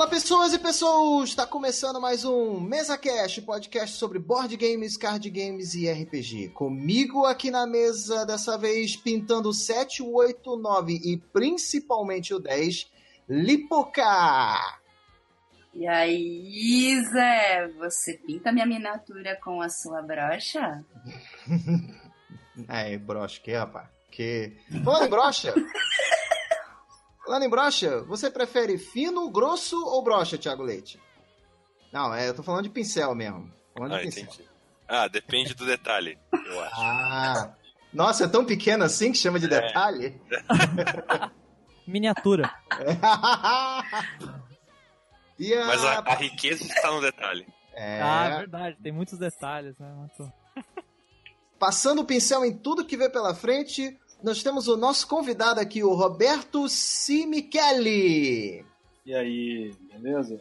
Fala pessoas e pessoas! Está começando mais um Mesa Cast, podcast sobre board games, card games e RPG. Comigo aqui na mesa, dessa vez pintando o 7, o 8, o 9 e principalmente o 10, Lipoca! E aí, Zé, você pinta minha miniatura com a sua brocha? é, brocha, que rapaz? Que. Falando em brocha! Falando em brocha, você prefere fino, grosso ou brocha, Thiago Leite? Não, é, eu tô falando de pincel mesmo. Falando ah, de pincel. entendi. Ah, depende do detalhe, eu acho. Ah, nossa, é tão pequeno assim que chama de É. detalhe? Miniatura. e a... Mas a, a riqueza está no detalhe. É, Ah, é verdade, tem muitos detalhes, né? Muito- Passando o pincel em tudo que vê pela frente, nós temos o nosso convidado aqui, o Roberto Simichelli. E aí, beleza?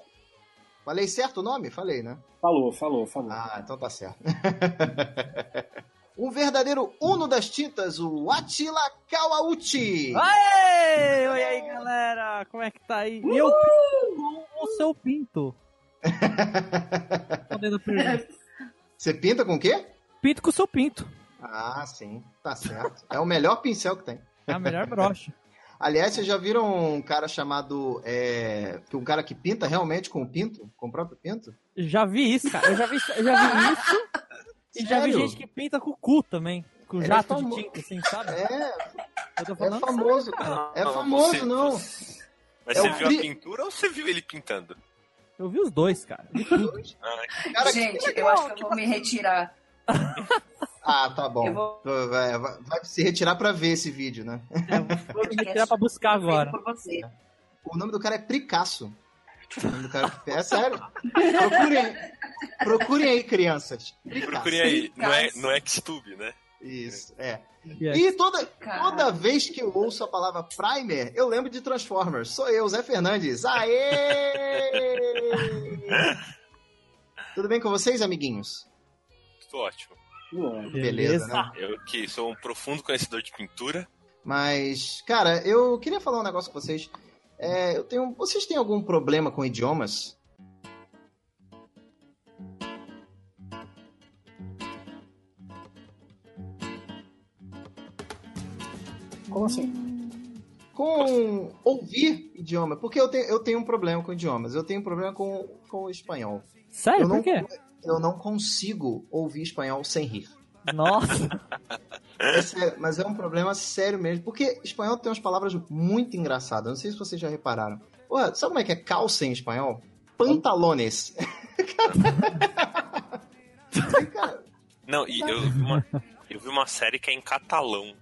Falei certo o nome? Falei, né? Falou, falou, falou. Ah, então tá certo. um verdadeiro uno das tintas, o Atila Kawauchi. Aê! Oi aí, galera! Como é que tá aí? E eu pinto com o seu pinto. Respondendo a pergunta. Você pinta com o quê? Pinto com o seu pinto. Ah, sim, tá certo. É o melhor pincel que tem. É a melhor brocha. Aliás, vocês já viram um cara chamado. É, um cara que pinta realmente com o pinto? Com o próprio pinto? Já vi isso, cara. Eu já vi, eu já vi isso. E já vi gente que pinta com o cu também. Com Ele é jato famo- de tinta, assim, sabe? É, Eu tô é falando famoso, cara. É Não, famoso, você- não. Mas É você viu a pintura ou você viu ele pintando? Eu vi os dois, cara. Vi tudo. Ah, Cara, Gente, que eu acho que eu vou me retirar. Ah, tá bom. Vou- Vai, vai- vai se retirar pra ver esse vídeo, né? Vou me retirar pra buscar agora. O nome do cara é Pricasso. O nome do cara é sério. Procurem, procurem aí, crianças. Pricasso. procurem aí, não é, não é Xtube, né? Isso, é. E aí? E toda, toda vez que eu ouço a palavra Primer, eu lembro de Transformers. Sou eu, Zé Fernandes. Aê! Tudo bem com vocês, amiguinhos? Tudo ótimo. Ué, Beleza, né? Eu que sou um profundo conhecedor de pintura. Mas, cara, eu queria falar um negócio com vocês. É, eu tenho, vocês têm algum problema com idiomas? Como assim? Com ouvir idioma? Porque eu tenho, eu tenho um problema com idiomas. Eu tenho um problema com, com o espanhol. Sério? eu não, Por quê? Eu não consigo ouvir espanhol sem rir. Nossa. É sério, mas é um problema sério mesmo. Porque espanhol tem umas palavras muito engraçadas. Não sei se vocês já repararam. Porra, sabe como é que é calça em espanhol? Pantalones. Não, e eu vi, uma, eu vi uma série que é em catalão.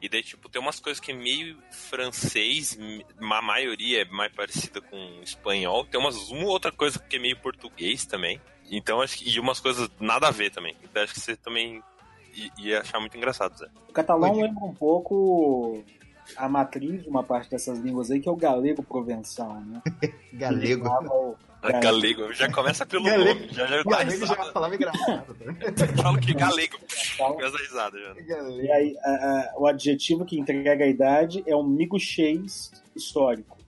E daí, tipo, tem umas coisas que é meio francês, a maioria é mais parecida com espanhol. Tem umas uma ou outra coisa que é meio português também. Então, acho que. E umas coisas nada a ver também. Então, acho que você também ia achar muito engraçado, Zé. O catalão Oi. lembra um pouco a matriz de uma parte dessas línguas aí, que é o galego provençal, né? galego. Chamava o- Ah, Galego, já começa pelo Galego. nome, já já Galego já é uma palavra engraçada. Falo que galego, começa a risada já. Galego. E aí, a- a- o adjetivo que entrega a idade é um miguxês histórico.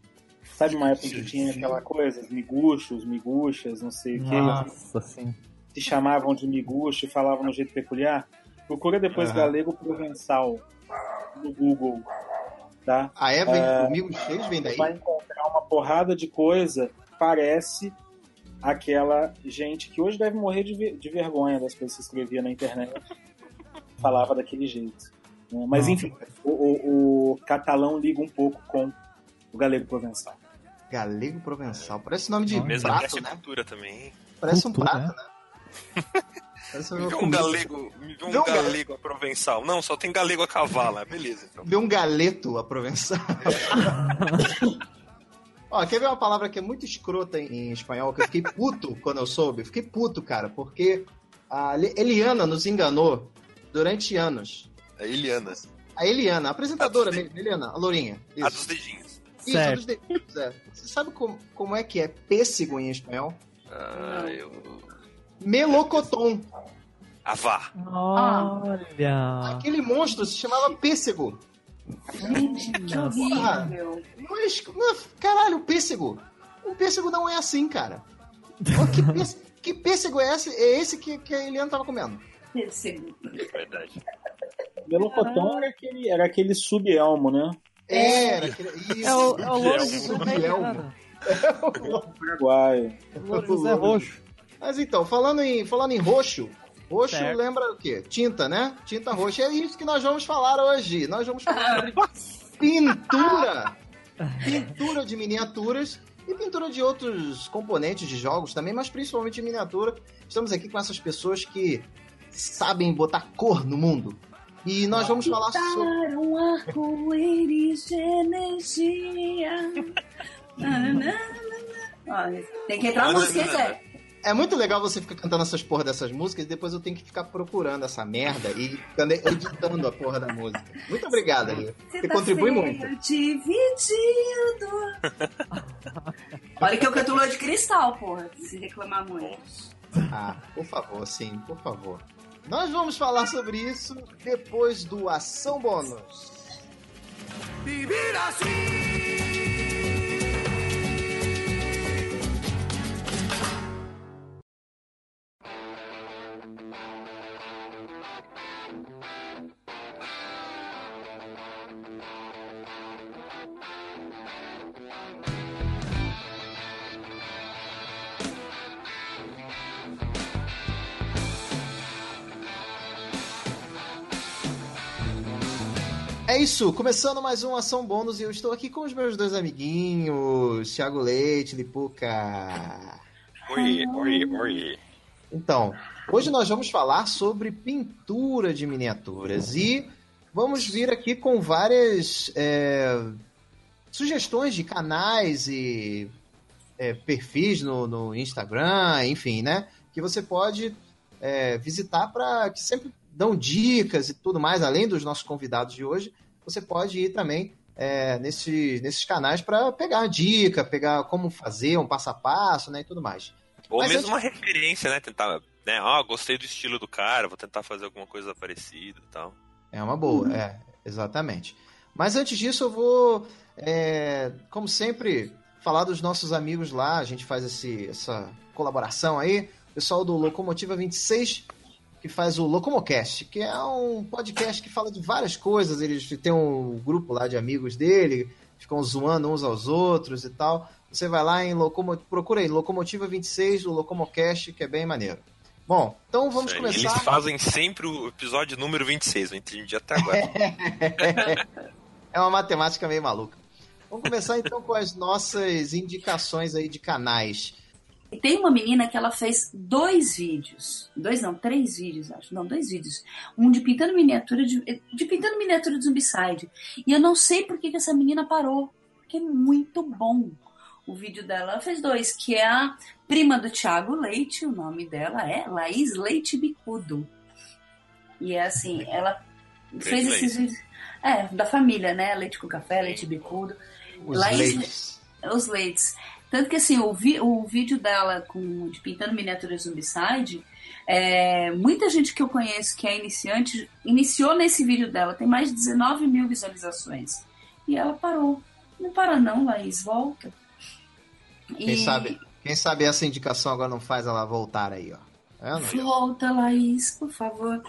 Sabe uma época que tinha aquela coisa, os miguxos, miguxas, não sei o que, Nossa, sim. se chamavam de miguxo e falavam de um jeito peculiar? Procura depois Aham. galego provençal no Google, tá? A Eva e o amigo Cheio vem daí? vai encontrar uma porrada de coisa que parece aquela gente que hoje deve morrer de, de vergonha das coisas que escrevia na internet. Falava daquele jeito. né? Mas enfim, o, o- o catalão liga um pouco com o galego provençal. Galego provençal. Parece nome de Mesa prato, é né? cultura também. Parece um Cultura, prato, né? Parece Me vê um galego, me vê um Vê um galego a provençal. Não, só tem galego a cavalo, é beleza então. Vê um galeto a provençal. Ó, quer ver uma palavra que é muito escrota em, em espanhol, que eu fiquei puto quando eu soube? Fiquei puto, cara, porque a Eliana nos enganou durante anos. É Eliana. A Eliana, a apresentadora A mesmo, Eliana, a Lourinha. A Isso, dos dedinhos. isso a Certo. dos dedinhos, é. Você sabe como, como é que é pêssego em espanhol? Ah, eu. Melocotom. Avá. Olha. Aquele monstro se chamava pêssego. Gente, que horrível. Não é, não é- caralho, pêssego. O O pêssego não é assim, cara. Que, pêssego, que pêssego é esse, é esse que, que a Eliana tava comendo? Pêssego. Verdade. Melocotão era aquele, era aquele sub-elmo, né? É, era aquele, isso. É o, é o louro Elmo. José Velho, Elmo. cara. Paraguaio. O louro José Roxo. Mas então, falando em, falando em roxo, roxo Certo. lembra o quê? Tinta, né? Tinta roxa. É isso que nós vamos falar hoje. Nós vamos falar sobre pintura. Pintura de miniaturas e pintura de outros componentes de jogos também, mas principalmente de miniatura. Estamos aqui com essas pessoas que sabem botar cor no mundo. E nós vamos falar sobre. Um arco-íris de energia. Olha, tem que entrar a música, Zé. É muito legal você ficar cantando essas porra dessas músicas e depois eu tenho que ficar procurando essa merda e editando a porra da música. Muito obrigado, Ali. Você contribui muito. Dividido. Olha que eu canto Lua de Cristal, porra. Se reclamar muito. Ah, por favor, sim, por favor. Nós vamos falar sobre isso depois do Ação Bônus. É isso, começando mais um Ação Bônus e eu estou aqui com os meus dois amiguinhos, Thiago Leite, Lipuca. Oi, oi, oi. Então, hoje nós vamos falar sobre pintura de miniaturas e vamos vir aqui com várias é, sugestões de canais e é, perfis no, no Instagram, enfim, né? Que você pode é, visitar para que sempre dão dicas e tudo mais, além dos nossos convidados de hoje, você pode ir também é, nesse, nesses canais para pegar dica, pegar como fazer, um passo a passo, né, e tudo mais. Ou Mas mesmo antes- uma referência, né? Tentar, né? Ah, gostei do estilo do cara, vou tentar fazer alguma coisa parecida e tal. É uma boa, é, exatamente. Mas antes disso, eu vou, é, como sempre, falar dos nossos amigos lá. A gente faz esse, essa colaboração aí. O pessoal do Locomotiva 26, que faz o Locomocast, que é um podcast que fala de várias coisas. Eles têm um grupo lá de amigos dele, ficam zoando uns aos outros e tal. Você vai lá em Locomo... procura aí Locomotiva 26, o Locomocast, que é bem maneiro. Bom, então vamos começar. Eles fazem sempre o episódio número 26, eu entendi até agora. É uma matemática meio maluca. Vamos começar então com as nossas indicações aí de canais. E tem uma menina que ela fez dois vídeos. Dois não, três vídeos, acho. Não, dois vídeos. Um de pintando miniatura, de, de pintando miniatura de Zombicide. E eu não sei por que, que essa menina parou. Porque é muito bom o vídeo dela. Ela fez dois, que é a prima do Thiago Leite. O nome dela é Laís Leite Bicudo. E é assim, ela fez Leite. esses vídeos. É, da família, né? Leite com café, leite bicudo Os Laís- leites. os leites. Tanto que assim, o, vi- o vídeo dela com, de pintando miniatura Zombicide, é, muita gente que eu conheço que é iniciante iniciou nesse vídeo dela, tem mais de 19 mil visualizações. E ela parou. Não para não, Laís, volta. Quem sabe, quem sabe essa indicação agora não faz ela voltar aí, ó. Vendo? Volta, Laís, por favor.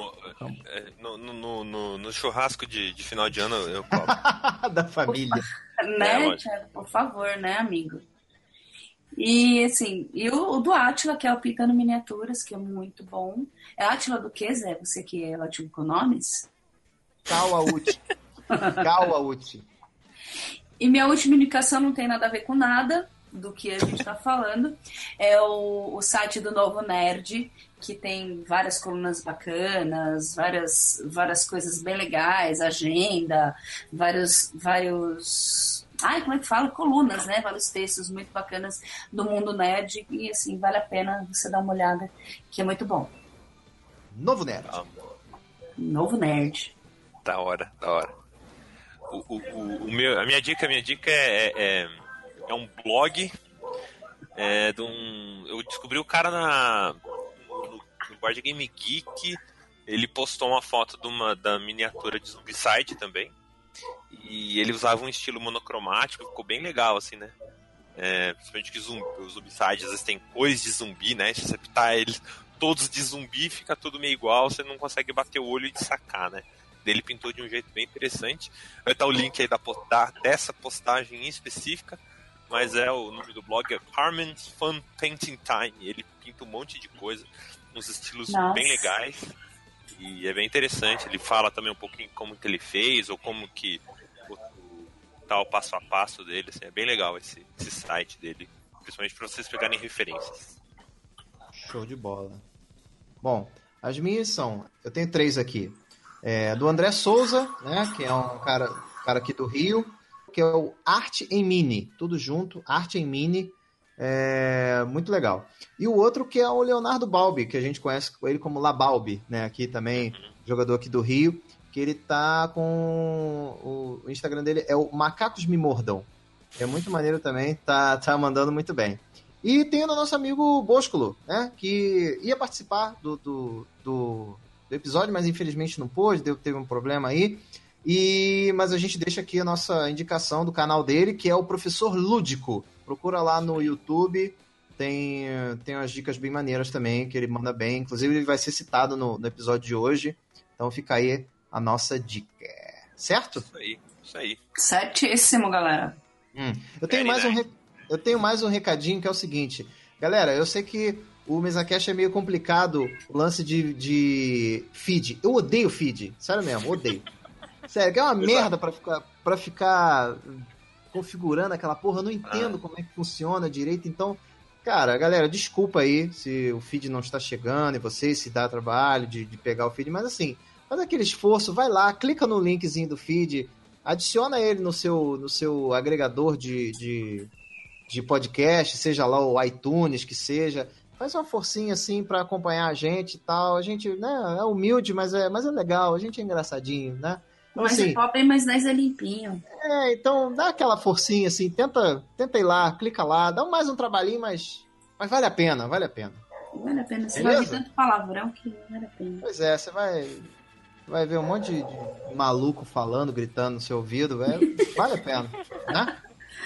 É, No, no- no- no- no churrasco de, de final de ano eu cobro. da família. né, lógico. Thiago? Por favor, né, amigo? E assim, e o, o do Átila, que é o Pintando Miniaturas, que é muito bom. É Átila do que, Zé? Você que é ótimo com nomes? Cauaúti. Cauaúti. E minha última indicação não tem nada a ver com nada do que a gente está falando. É o, o site do Novo Nerd, que tem várias colunas bacanas, várias, várias coisas bem legais, agenda, vários. vários Ai, como é que fala? Colunas, né? Vários textos muito bacanas do mundo nerd. E assim, vale a pena você dar uma olhada, que é muito bom. Novo Nerd. Ah, Novo Nerd. Da hora, da hora. O, o, o- o meu, a minha dica, a minha dica é, é, é um blog é, de um. Eu descobri o cara na, no, no Board Game Geek. Ele postou uma foto de uma, da miniatura de Zombicide também. E ele usava um estilo monocromático, ficou bem legal, assim, né? É, principalmente que zumbi, os zumbi-sides às vezes tem coisa de zumbi, né? Se você pitar eles todos de zumbi, fica tudo meio igual, você não consegue bater o olho e sacar, né? Ele pintou de um jeito bem interessante. Vai estar o link aí da, da, dessa postagem em específica, mas é o nome do blog é Carmen's Fun Painting Time. Ele pinta um monte de coisa, uns estilos Nossa. bem legais. E é bem interessante. Ele fala também um pouquinho como que ele fez, ou como que o, passo a passo dele. assim, é bem legal esse, esse site dele. Principalmente para vocês pegarem referências. Show de bola. Bom, as minhas são. Eu tenho três aqui. É, do André Souza, né? Que é um cara, cara aqui do Rio, que é o Arte em Mini. Tudo junto, Arte em Mini. É, muito legal. E o outro que é o Leonardo Balbi, que a gente conhece ele como Labalbi, né? Aqui também, jogador aqui do Rio, que ele tá com. O, Instagram dele é o Macacos Me Mordam. É muito maneiro também, tá, tá mandando muito bem. E tem o nosso amigo Boscolo, né? Que ia participar do, do, do, do episódio, mas infelizmente não pôde, deu, teve um problema aí. E, mas a gente deixa aqui a nossa indicação do canal dele, que é o Professor Lúdico. Procura lá no YouTube, tem, tem umas dicas bem maneiras também, que ele manda bem. Inclusive, ele vai ser citado no, no episódio de hoje. Então fica aí a nossa dica. Certo? Isso aí, isso aí. Certíssimo, galera. Hum. Eu, tenho mais um re- eu tenho mais um recadinho que é o seguinte. Galera, eu sei que o MesaCast é meio complicado o lance de, de feed. Eu odeio feed. Sério mesmo, odeio. Sério, que é uma merda pra ficar, pra ficar configurando aquela porra. Eu não entendo como é que funciona direito. Então, cara, galera, desculpa aí se o feed não está chegando e você se dá trabalho de, de pegar o feed. Mas assim, faz aquele esforço, vai lá, clica no linkzinho do feed, adiciona ele no seu, no seu agregador de, de, de podcast, seja lá o iTunes, que seja. Faz uma forcinha assim pra acompanhar a gente e tal. A gente, né, é humilde, mas é, mas é legal, a gente é engraçadinho, né? Então, Mas assim, é pobre, mas nós é limpinho. é, então dá aquela forcinha assim, tenta, tenta ir lá, clica lá, dá mais um trabalhinho, mas, mas vale a pena, vale a pena. Vale a pena. Você vai ouvir tanto palavrão que vale a pena. Pois é, você vai, vai ver um monte de, de maluco falando, gritando no seu ouvido, velho. Vale a pena, né?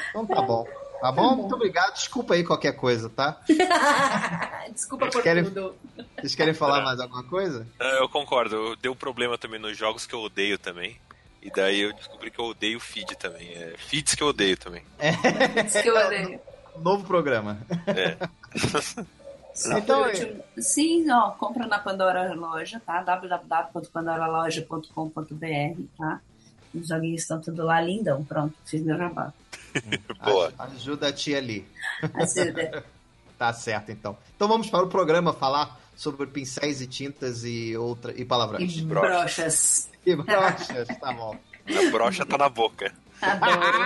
Então tá bom. Tá bom? Muito obrigado. Desculpa aí qualquer coisa, tá? Desculpa Vocês por querem- tudo. Vocês querem falar mais alguma coisa? É, Eu concordo, deu problema também nos jogos que eu odeio também. E daí eu descobri que eu odeio feed também. É, feeds que eu odeio também. Isso que eu odeio. Novo programa. É. Então, Por último, Sim, ó, compra na Pandora Loja, tá? www.pandoraloja.com.br, tá? Os joguinhos estão tudo lá, lindão. Pronto, fiz meu jabá. Boa. Aj- Ajuda a tia ali. Né? Tá certo, então. Então vamos para o programa falar sobre pincéis e tintas e outra e palavrões. E brochas. E brochas, tá bom. A brocha tá na boca. Adoro.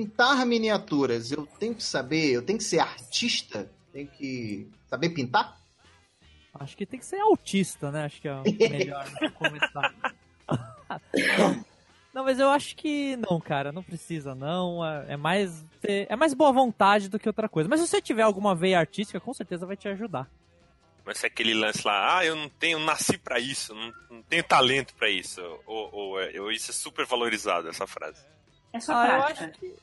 Pintar miniaturas, eu tenho que saber, eu tenho que ser artista, tenho que saber pintar? Acho que tem que ser autista, né? Acho que é o melhor começar. não, mas eu acho que não, cara, não precisa não. É é mais ter- é mais boa vontade do que outra coisa. Mas se você tiver alguma veia artística, com certeza vai te ajudar. Mas se é aquele lance lá, ah, eu não tenho, nasci pra isso, não, não tenho talento pra isso. Ou, ou, é- ou isso é super valorizado, essa frase. É só Ah, eu acho que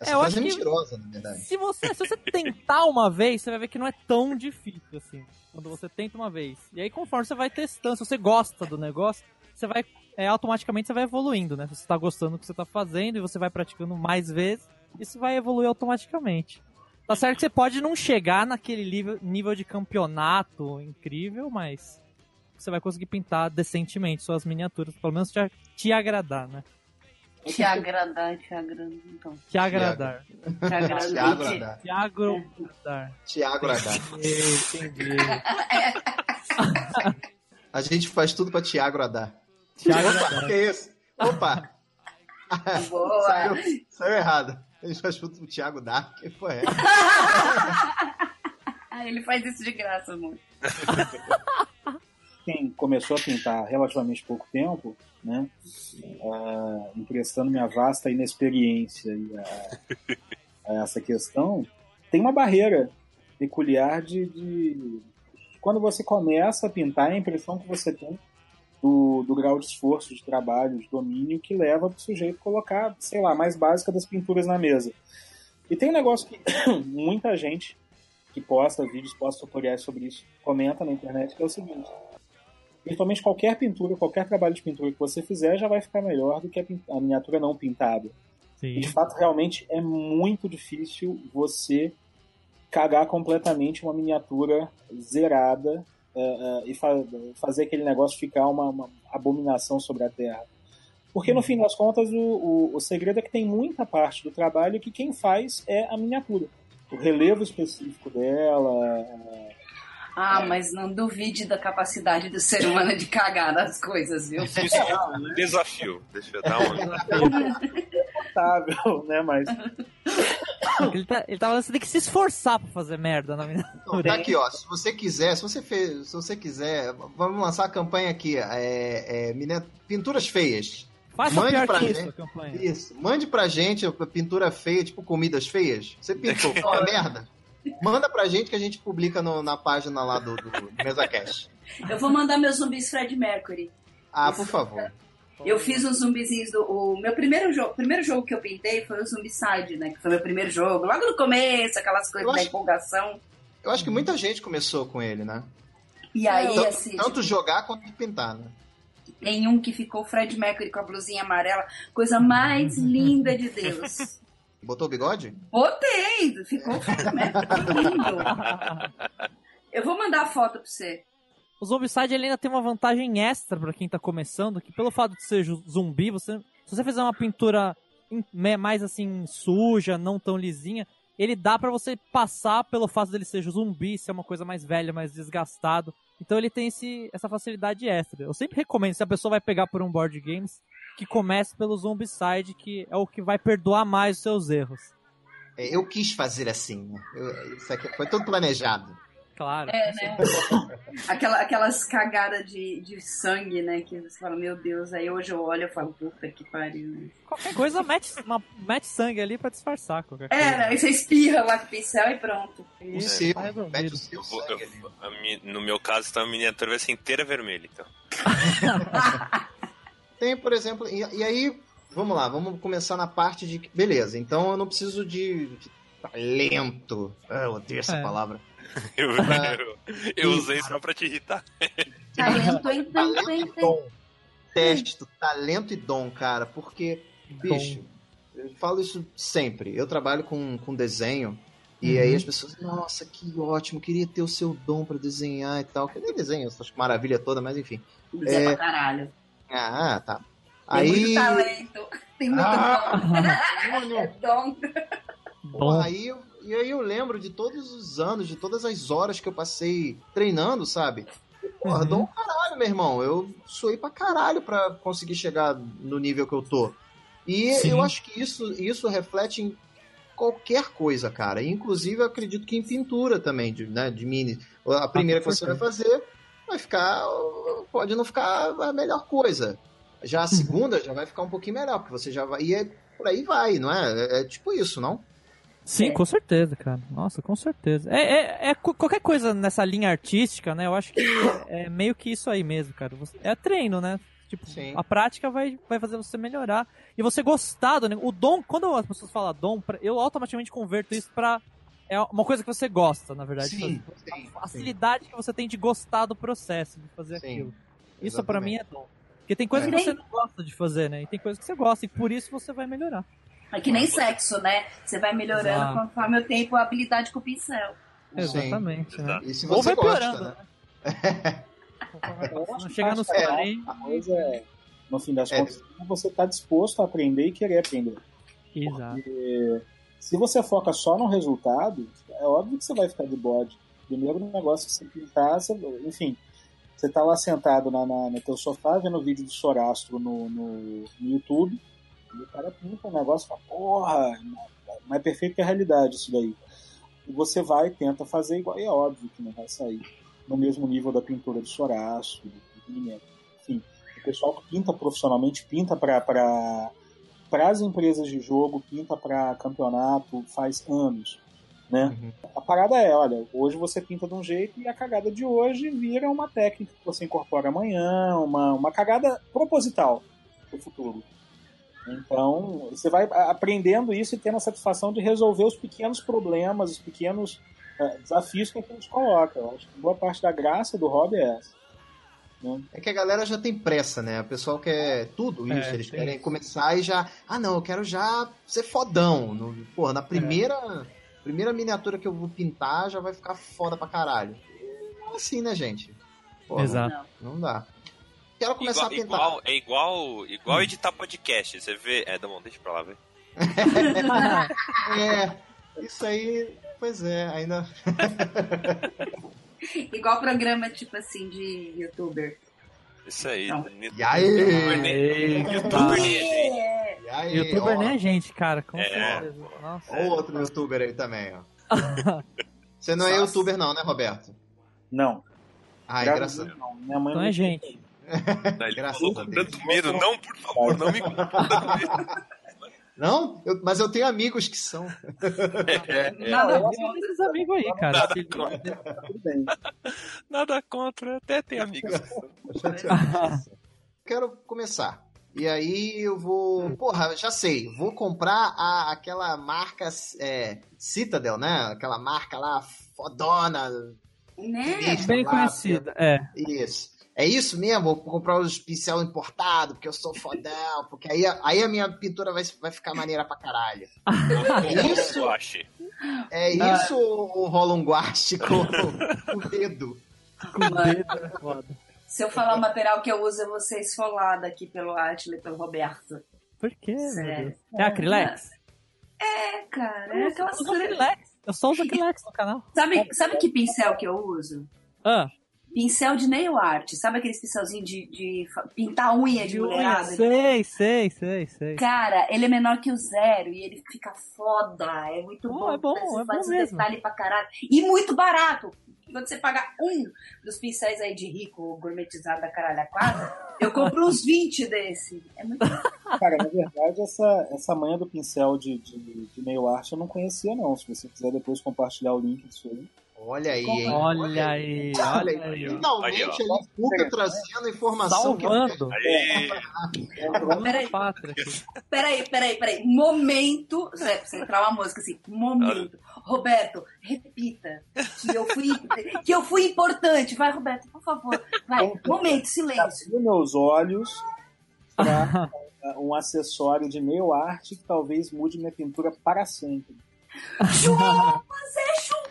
Essa É, frase é mentirosa, na verdade. se você, se você tentar uma vez, você vai ver que não é tão difícil assim. Quando você tenta uma vez. E aí, conforme você vai testando, se você gosta do negócio, você vai. É, automaticamente você vai evoluindo, né? Se você tá gostando do que você tá fazendo e você vai praticando mais vezes, isso vai evoluir automaticamente. Tá certo que você pode não chegar naquele nível, nível de campeonato incrível, mas você vai conseguir pintar decentemente suas miniaturas, pelo menos te, te agradar, né? Te agradar, te agradar. Então, Te agradar. te agradar. Te agradar. Tiago Radar. Entendi. A gente faz tudo pra Tiago Radar. Te Opa, agradar. que isso? Opa! Boa. Saiu, saiu errado. A gente faz tudo pro Thiago Dark. Que porra é? Ele faz isso de graça, amor. Quem começou a pintar há relativamente pouco tempo, né? Uh, emprestando minha vasta inexperiência a, a, essa questão, tem uma barreira peculiar de, de, quando você começa a pintar, a impressão que você tem do, do grau de esforço, de trabalho, de domínio que leva para o sujeito colocar, sei lá, a mais básica das pinturas na mesa. E tem um negócio que muita gente que posta vídeos, posta tutoriais sobre isso, comenta na internet, que é o seguinte. Principalmente qualquer pintura, qualquer trabalho de pintura que você fizer já vai ficar melhor do que a, miniatura não pintada. Sim. E de fato, realmente é muito difícil você cagar completamente uma miniatura zerada uh, uh, e fa fazer aquele negócio ficar uma, uma, abominação sobre a Terra. Porque no fim das contas, o, o, o segredo é que tem muita parte do trabalho que quem faz é a miniatura. O relevo específico dela, ah, mas não duvide da capacidade do ser humano de cagar nas coisas, viu? Isso é um desafio. Deixa eu dar. Confortável, né? Mas. Ele tá, ele tá falando que você tem que se esforçar pra fazer merda na. Então, tá aqui, ó. Se você quiser, se você fez, se você quiser, vamos lançar a campanha aqui. É, é, pinturas feias. Faça mande pra gente. Campanha. Isso. Mande pra gente pintura feia, tipo comidas feias. Você pintou uma merda. Manda pra gente que a gente publica no, na página lá do, do, do MesaCast. Eu vou mandar meus zumbis Fred Mercury. Ah, por favor. Eu fiz os zumbizinhos do. O meu primeiro jogo, primeiro jogo que eu pintei foi o Zumbicide, né? Que foi meu primeiro jogo. Logo no começo, aquelas coisas da empolgação. Eu acho que muita gente começou com ele, né? E aí, tanto, assim. Tanto jogar quanto pintar, né? Tem um que ficou Fred Mercury com a blusinha amarela, coisa mais linda de Deus. Botou o bigode? Botei! Ficou lindo. Eu vou mandar a foto pra você. O Zombicide ele ainda tem uma vantagem extra para quem tá começando, que pelo fato de ser zumbi, você, se você fizer uma pintura mais assim suja, não tão lisinha, ele dá para você passar pelo fato dele ser zumbi, ser uma coisa mais velha, mais desgastado. Então ele tem esse, essa facilidade extra. Eu sempre recomendo, se a pessoa vai pegar por um board games, que comece pelo Zombicide, que é o que vai perdoar mais os seus erros. É, eu quis fazer assim, né? Eu, isso aqui foi tudo planejado. Claro. É, né? Aquela, aquelas cagadas de, de sangue, né? Que você fala, meu Deus, aí hoje eu olho e falo, puta que pariu. Qualquer coisa mete, uma, mete sangue ali pra disfarçar. Qualquer é, coisa. aí você espirra lá com o pincel e pronto. O seu, tá mete o seu sangue eu, eu, No meu caso, então, a miniatura vai ser inteira vermelha, então. Tem, por exemplo, e, e, aí, vamos lá, vamos começar na parte de. Beleza, então eu não preciso de, de talento. Ah, eu odeio essa é. palavra. eu, eu, eu, usei só pra te irritar. Talento, talento e dom. Testo, talento e dom, cara, porque, bicho, eu falo isso sempre. Eu trabalho com, com desenho. E uhum. aí as pessoas, nossa, que ótimo, queria ter o seu dom para desenhar e tal. Que nem desenho, essa maravilha toda, mas enfim. É, pra caralho. Ah, tá. Tem aí... muito talento. Tem muito ah, dom. é dom. Bom. Aí, e aí eu lembro de todos os anos, de todas as horas que eu passei treinando, sabe? Porra, uhum. dom caralho, meu irmão. Eu suei pra caralho pra conseguir chegar no nível que eu tô. E Sim. eu acho que isso, isso reflete em qualquer coisa, cara. Inclusive, eu acredito que em pintura também, de, né, de mini. A primeira ah, que você vai fazer vai ficar. Pode não ficar a melhor coisa. Já a uhum. segunda já vai ficar um pouquinho melhor, porque você já vai. E é, por aí vai, não é? É, é tipo isso, não? Sim, é. com certeza, cara. Nossa, com certeza. É, é, é, qualquer coisa nessa linha artística, né? Eu acho que é meio que isso aí mesmo, cara. É treino, né? Tipo, Sim. a prática vai, vai fazer você melhorar. E você gostar do O dom, quando as pessoas falam dom, eu automaticamente converto isso pra é uma coisa que você gosta, na verdade. Sim, sim, a facilidade sim. que você tem de gostar do processo de fazer sim, aquilo. Isso para mim é bom. Porque tem coisas é. que você não gosta de fazer, né? E tem coisas que você gosta, e por isso você vai melhorar. É que nem sexo, né? Você vai melhorando Exato. conforme o tempo a habilidade com o pincel. Exatamente. Né? E se você Ou vai gosta, piorando, né? né? Não chega no céu aí. A coisa é, no fim das é. contas, você tá disposto a aprender e querer aprender. Exato. Porque se você foca só no resultado, é óbvio que você vai ficar de bode. Primeiro negócio que você pintar, você, enfim, você tá lá sentado na, na, no teu sofá vendo o vídeo do Sorastro no, no, no YouTube, e o cara pinta um negócio e fala, porra, mais perfeito que a realidade isso daí. e você vai tenta fazer igual. E é óbvio que não vai sair no mesmo nível da pintura do Soraço, do pigmento. Enfim, o pessoal que pinta profissionalmente, pinta para as empresas de jogo, pinta para campeonato faz anos. Né? Uhum. A parada é, olha, hoje você pinta de um jeito e a cagada de hoje vira uma técnica que você incorpora amanhã, uma, uma cagada proposital para o futuro. Então, você vai aprendendo isso e tendo a satisfação de resolver os pequenos problemas, os pequenos é, desafios que a gente coloca. Eu acho que boa parte da graça do hobby é essa. Né? É que a galera já tem pressa, né? O pessoal quer tudo é, isso. É, Eles querem começar e já. Ah, não, eu quero já ser fodão. No, porra, na primeira, é. primeira miniatura que eu vou pintar já vai ficar foda pra caralho. Não é assim, né, gente? Porra, Exato. Não, não dá. Quero começar igual, a pintar. Igual, é igual, igual hum. editar podcast. Você vê. É, bom, deixa pra lá, ver. é, isso aí, pois é, ainda. igual programa tipo assim de youtuber. Isso aí. Não. E aí? Youtuber nem é youtuber nem é gente, cara. Com é. Nossa. Ou outro youtuber aí também, ó. Você não é youtuber não, né, Roberto? Não. Ah, é engraçado. Não, minha mãe então é gente. Graças tanto medo. Não, por favor, não me Não? Eu, mas eu tenho amigos que são. É, é. Nada contra esses amigos aí, cara. Nada contra. Nada contra. Até tem amigos. Quero começar. E aí eu vou. Porra, já sei. Vou comprar a, aquela marca é, Citadel, né? Aquela marca lá fodona. Né? Bem lá, conhecida, é. Isso. É isso mesmo? Vou comprar os pincel importado, porque eu sou fodão, porque aí, aí a minha pintura vai, vai ficar maneira pra caralho. é isso? É isso ou rola um guache com o dedo? Com o dedo é foda. Se eu falar o material que eu uso, eu vou ser esfolada aqui pelo Atila e pelo Roberto. Por quê? Sério. É acrylex? É, cara. É aquela acrylex. Eu só uso acrylex no canal. Sabe, sabe que pincel que eu uso? Ah pincel de nail art, sabe aqueles pincelzinhos de, de pintar unha de, de mulherada? Sei, sei, sei, sei. Cara, ele é menor que o zero e ele fica foda. É muito oh, bom. É bom, você é bom mesmo. detalhe pra caralho. E muito barato. Quando você paga um dos pincéis aí de rico, gourmetizado da caralho a quadra, eu compro uns 20 desse. É muito Cara, na verdade, essa, essa manha do pincel de, de, de nail art eu não conhecia, não. Se você quiser depois compartilhar o link disso aí. Olha aí, hein? Olha aí, olha aí. Finalmente aí, ali, Puka trazendo informação. Salvando. Peraí, peraí, peraí, peraí. Momento. Você entrar uma música assim. Momento. Roberto, repita. Que eu fui, que eu fui importante. Vai, Roberto, por favor. Vai. Momento, silêncio. meus olhos para um acessório de meio arte que talvez mude minha pintura para sempre. João, você é não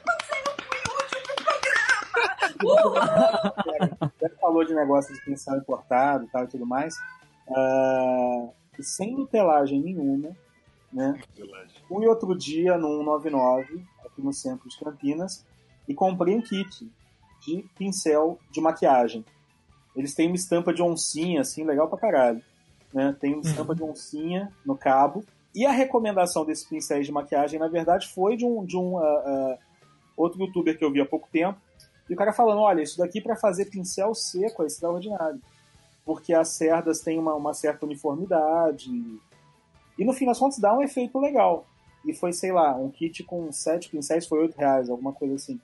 você falou de negócio de pincel importado e tal e tudo mais. Uh, sem nutelagem nenhuma, né? Fui outro dia no 199, aqui no centro de Campinas, e comprei um kit de pincel de maquiagem. Eles têm uma estampa de oncinha, assim, legal pra caralho. Né? Tem uma estampa uhum. de oncinha no cabo. E a recomendação desses pincéis de maquiagem, na verdade, foi de um, de um uh, uh, outro youtuber que eu vi há pouco tempo, e o cara falando, olha, isso daqui para fazer pincel seco é extraordinário. Porque as cerdas têm uma, uma certa uniformidade. E no fim das contas dá um efeito legal. E foi, sei lá, um kit com sete pincéis foi oito reais, alguma coisa assim.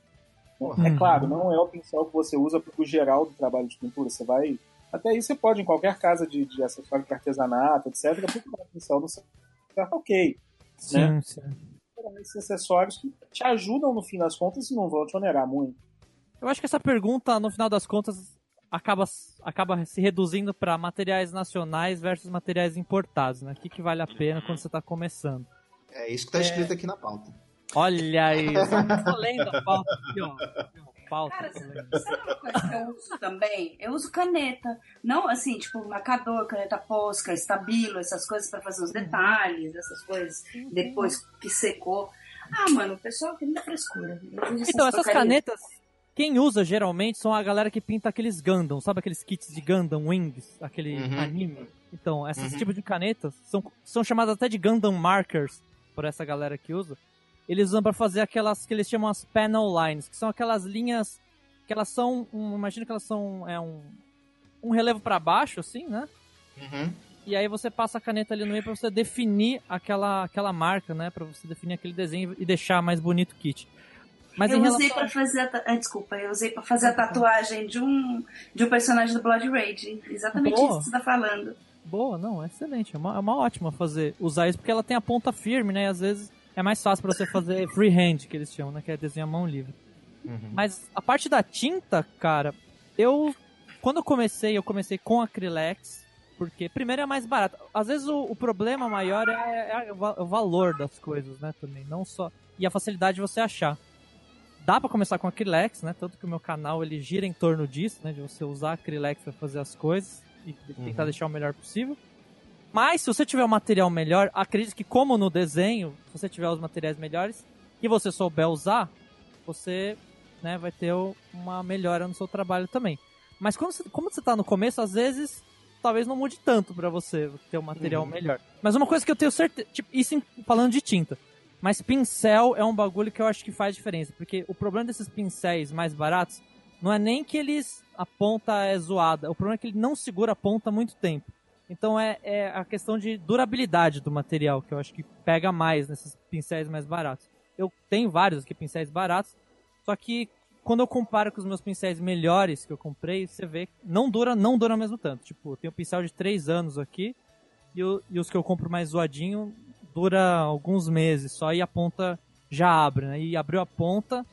Uhum. É claro, não é o pincel que você usa para o geral do trabalho de pintura. Você vai. Até aí você pode, em qualquer casa de, de acessório de artesanato, etc., procurar pincel no certo, ok. Sim, né? sim. Esses acessórios que te ajudam no fim das contas e não vão te onerar muito. Eu acho que essa pergunta, no final das contas, acaba, acaba se reduzindo para materiais nacionais versus materiais importados, né? O que, que vale a pena quando você está começando? É isso que está é... escrito aqui na pauta. Olha aí, eu lendo a pauta aqui, ó. Pauta, Cara, sabe uma coisa que eu uso também? Eu uso caneta. Não assim, tipo, marcador, caneta posca, estabilo, essas coisas para fazer os detalhes, essas coisas, depois que secou. Ah, mano, o pessoal tem muita frescura. Então, essas canetas, quem usa geralmente são a galera que pinta aqueles Gundam, sabe aqueles kits de Gundam Wings, aquele uhum. anime? Então, esses uhum. tipos de canetas são, são chamadas até de Gundam Markers por essa galera que usa. eles usam para fazer aquelas que eles chamam as panel lines, que são aquelas linhas que elas são, um, imagina que elas são é um, um relevo para baixo, assim, né? Uhum. E aí você passa a caneta ali no meio para você definir aquela, aquela marca, né? Para você definir aquele desenho e deixar mais bonito o kit. Mas eu usei para fazer a, ah, desculpa, eu usei para fazer a tatuagem de um de um personagem do Blood Rage, exatamente Boa. isso que você tá falando. Boa, não, é excelente, é uma, é uma ótima fazer usar isso porque ela tem a ponta firme, né? E às vezes é mais fácil para você fazer freehand, que eles chamam, né? Que é desenhar mão livre. Uhum. Mas a parte da tinta, cara, eu quando eu comecei, eu comecei com acrylex, porque primeiro é mais barato. Às vezes o, o problema maior é, é, o valor das coisas, né, também, não só e a facilidade de você achar. Dá para começar com acrylex, né? Tanto que o meu canal ele gira em torno disso, né, de você usar acrylex para fazer as coisas e tentar uhum. deixar o melhor possível. Mas se você tiver um material melhor, acredite que como no desenho, se você tiver os materiais melhores e você souber usar, você né, vai ter uma melhora no seu trabalho também. Mas quando você, como você está no começo, às vezes talvez não mude tanto para você ter um material uhum. melhor. Mas uma coisa que eu tenho certeza, tipo, isso falando de tinta. Mas pincel é um bagulho que eu acho que faz diferença, porque o problema desses pincéis mais baratos não é nem que eles a ponta é zoada, o problema é que ele não segura a ponta muito tempo. Então é, é a questão de durabilidade do material que eu acho que pega mais nesses pincéis mais baratos. Eu tenho vários aqui pincéis baratos, só que quando eu comparo com os meus pincéis melhores que eu comprei, você vê que não dura, não dura mesmo tanto. Tipo, eu tenho um pincel de 3 anos aqui e, o, e, os que eu compro mais zoadinho dura alguns meses só e a ponta já abre, né? E abriu a ponta,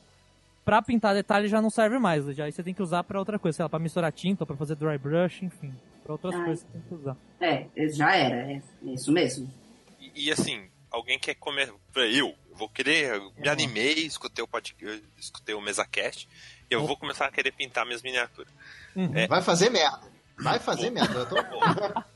pra pintar detalhe já não serve mais. Já aí você tem que usar para outra coisa, sei lá, pra misturar tinta, para fazer dry brush, enfim. Pra outras ah, coisas você tem que usar. É, já era, é isso mesmo. E, e assim, alguém quer comer. Eu, vou querer. Me animei, escutei o podcast, escutei o MesaCast, e eu vou começar a querer pintar minhas miniaturas. Uhum. É, Vai fazer merda. Vai fazer merda. Eu tô...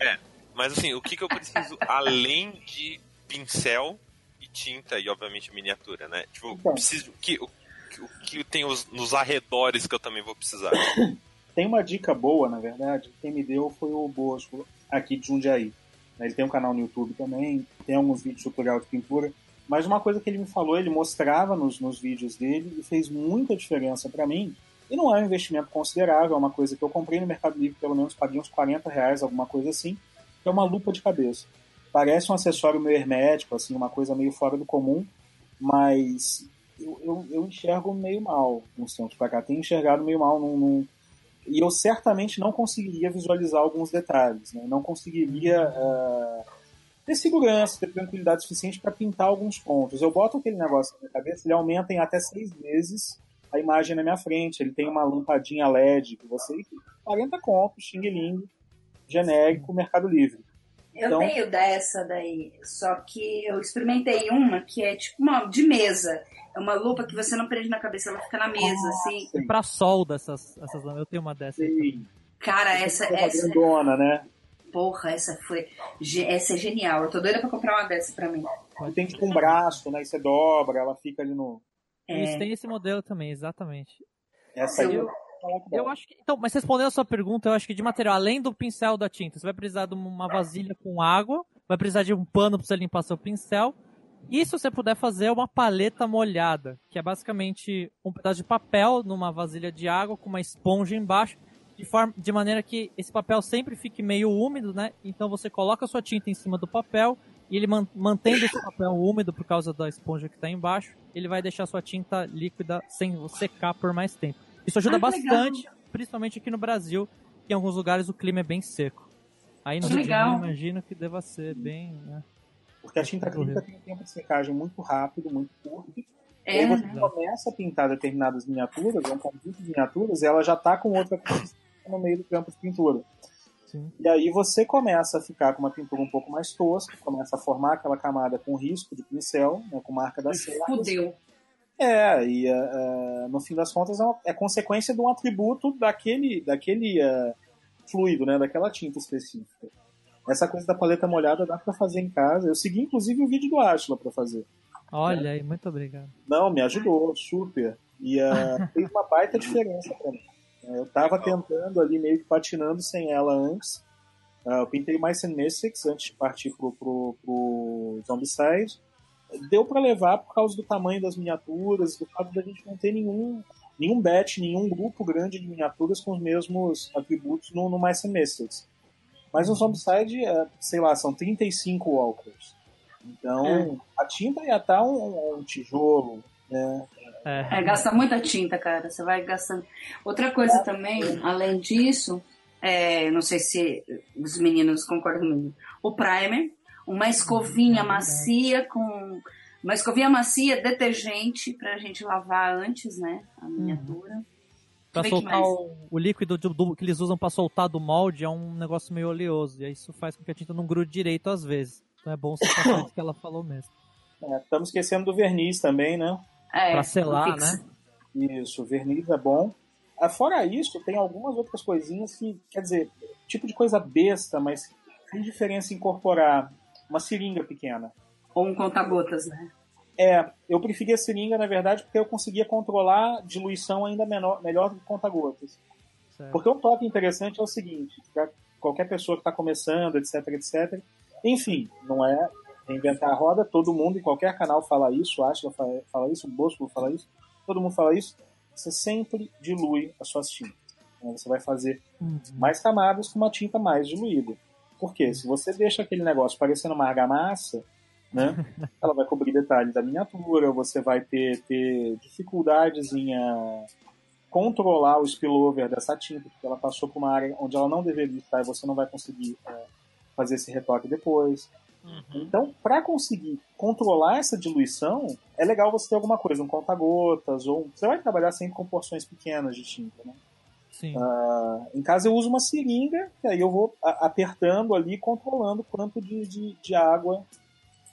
é, mas assim, o que, que eu preciso além de pincel e tinta e obviamente miniatura, né? Tipo, então. preciso que o, o que tem os, nos arredores que eu também vou precisar. Tem uma dica boa, na verdade. Quem me deu foi o Bosco, aqui de Jundiaí. Ele tem um canal no YouTube também, tem alguns vídeos tutorial de pintura. Mas uma coisa que ele me falou, ele mostrava nos, nos vídeos dele e fez muita diferença para mim. E não é um investimento considerável, é uma coisa que eu comprei no Mercado Livre, pelo menos paguei uns 40 reais, alguma coisa assim, que é uma lupa de cabeça. Parece um acessório meio hermético, assim, uma coisa meio fora do comum, mas eu, eu, eu enxergo meio mal uns tempos pra cá. Tenho enxergado meio mal num, num, e eu certamente não conseguiria visualizar alguns detalhes, né? não conseguiria uh, ter segurança, ter tranquilidade suficiente para pintar alguns pontos. Eu boto aquele negócio na minha cabeça, ele aumenta em até seis vezes a imagem na minha frente. Ele tem uma lampadinha LED que você 40 contos, xing ling, genérico, Mercado Livre. Eu então, tenho dessa daí, só que eu experimentei uma que é tipo uma de mesa. É uma lupa que você não prende na cabeça, ela fica na mesa, assim. É pra solda essas, essas Eu tenho uma dessa. Sim. Cara, essa. essa, grandona, né? Porra, essa foi. Essa é genial. Eu tô doida pra comprar uma dessa pra mim. Tem tipo um braço, né? E você dobra, ela fica ali no. É. Isso tem esse modelo também, exatamente. Essa aí. Eu, acho que. Então, mas respondendo a sua pergunta, eu acho que de material, além do pincel da tinta, você vai precisar de uma vasilha com água, vai precisar de um pano pra você limpar seu pincel. E se você puder fazer uma paleta molhada, que é basicamente um pedaço de papel numa vasilha de água com uma esponja embaixo de, forma, de maneira que esse papel sempre fique meio úmido, né? Então você coloca a sua tinta em cima do papel e ele mantendo esse papel úmido por causa da esponja que está embaixo, ele vai deixar a sua tinta líquida sem secar por mais tempo. Isso ajuda ah, bastante, legal. principalmente aqui no Brasil, que em alguns lugares o clima é bem seco. Aí no Rio imagino que deva ser bem. Né? Porque a tinta acrílica tem um tempo de secagem muito rápido, muito curto. É, e aí você né? começa a pintar determinadas miniaturas, um conjunto de miniaturas, e ela já está com outra no meio do campo de pintura. Sim. E aí você começa a ficar com uma pintura um pouco mais tosca, começa a formar aquela camada com risco de pincel, né, com marca da cera. Fudeu. É, e uh, no fim das contas é, uma, é, consequência de um atributo daquele, daquele uh, fluido, né, daquela tinta específica. Essa coisa da paleta molhada dá para fazer em casa. Eu segui inclusive o vídeo do Ashla para fazer. Olha aí, muito obrigado. Não, me ajudou, super. E uh, fez uma baita diferença para mim. Eu tava tentando ali, meio que patinando sem ela antes. Uh, eu pintei mais Mystics antes de partir pro, pro, pro Zombicide. Deu para levar por causa do tamanho das miniaturas, do fato da gente não ter nenhum nenhum batch, nenhum grupo grande de miniaturas com os mesmos atributos no, no My Semesters. Mas no Zombicide, é, sei lá, são 35 walkers. Então, é. a tinta ia estar tá um, um tijolo, né? É. é. gasta muita tinta, cara. Você vai gastando. Outra coisa é. também, além disso, é, não sei se os meninos concordam comigo, o primer, uma escovinha macia com uma escovinha macia, detergente pra gente lavar antes, né? A miniatura. Uhum. Pra soltar o, o, líquido do, do, que eles usam para soltar do molde é um negócio meio oleoso. E aí isso faz com que a tinta não grude direito às vezes. Então é bom você o que ela falou mesmo. É, estamos esquecendo do verniz também, né? É, pra selar, né? Isso, verniz é bom. Ah, fora isso, tem algumas outras coisinhas que, quer dizer, tipo de coisa besta, mas tem diferença incorporar uma seringa pequena. Ou um conta-gotas, né? É, eu preferia seringa, na verdade, porque eu conseguia controlar diluição ainda menor, melhor do que conta-gotas. Porque um toque interessante é o seguinte, para qualquer pessoa que está começando, etc, etc, enfim, não é reinventar a roda, todo mundo em qualquer canal fala isso, acha fala, fala isso, o Bosco fala isso, todo mundo fala isso, você sempre dilui as suas tintas. Né? Você vai fazer uhum. mais camadas com uma tinta mais diluída. Por quê? Se você deixa aquele negócio parecendo uma argamassa, né? Ela vai cobrir detalhes da miniatura, você vai ter, ter dificuldades em uh, controlar o spillover dessa tinta, porque ela passou por uma área onde ela não deveria estar e você não vai conseguir uh, fazer esse retoque depois. Uhum. Então, para conseguir controlar essa diluição, é legal você ter alguma coisa, um conta-gotas, ou você vai trabalhar sempre com porções pequenas de tinta, né? Sim. Uh, em casa eu uso uma seringa, e aí eu vou apertando ali, controlando quanto de, de, de água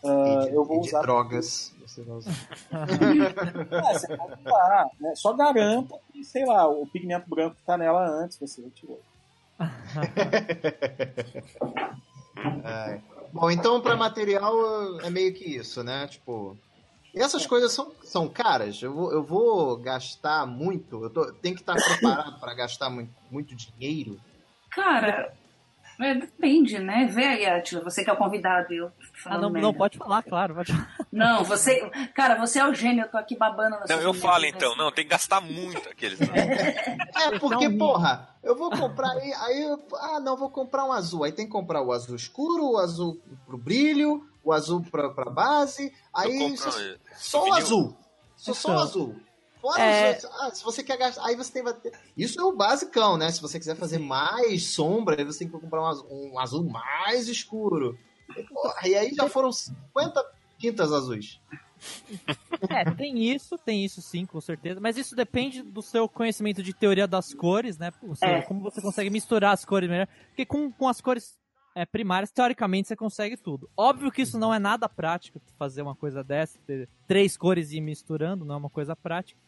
Uh, de, eu vou usar. drogas. Você vai usar. é, você pode usar, né? Só garanta que, sei lá, o pigmento branco que tá nela antes você retirou. Bom, então para material é meio que isso, né? Tipo. E essas coisas são, são caras. Eu vou, eu vou gastar muito. Eu tô, tenho que estar preparado para gastar muito, muito dinheiro. Cara, é, depende, né? Vê aí, Atila, você que é o convidado eu Ah, não, não, pode falar, claro. Pode falar. Não, você. Cara, você é o gênio, eu tô aqui babando na Não, eu falo então, não, tem que gastar muito aqueles. é, porque, porra, eu vou comprar aí, aí eu, ah, não, vou comprar um azul. Aí tem que comprar o azul escuro, o azul pro brilho, o azul pra, pra base. Aí só, só o azul. Só, só o então. azul. Fora é... os outros, ah, se você quer gastar, aí você tem. Isso é o basicão, né? Se você quiser fazer mais sombra, aí você tem que comprar um azul, um azul mais escuro. E, porra, e aí já foram 50 tintas azuis. É, tem isso, tem isso sim, com certeza. Mas isso depende do seu conhecimento de teoria das cores, né? Seja, é. Como você consegue misturar as cores melhor. Porque com, com as cores é, primárias, teoricamente você consegue tudo. Óbvio que isso não é nada prático, fazer uma coisa dessa, ter três cores e ir misturando, não é uma coisa prática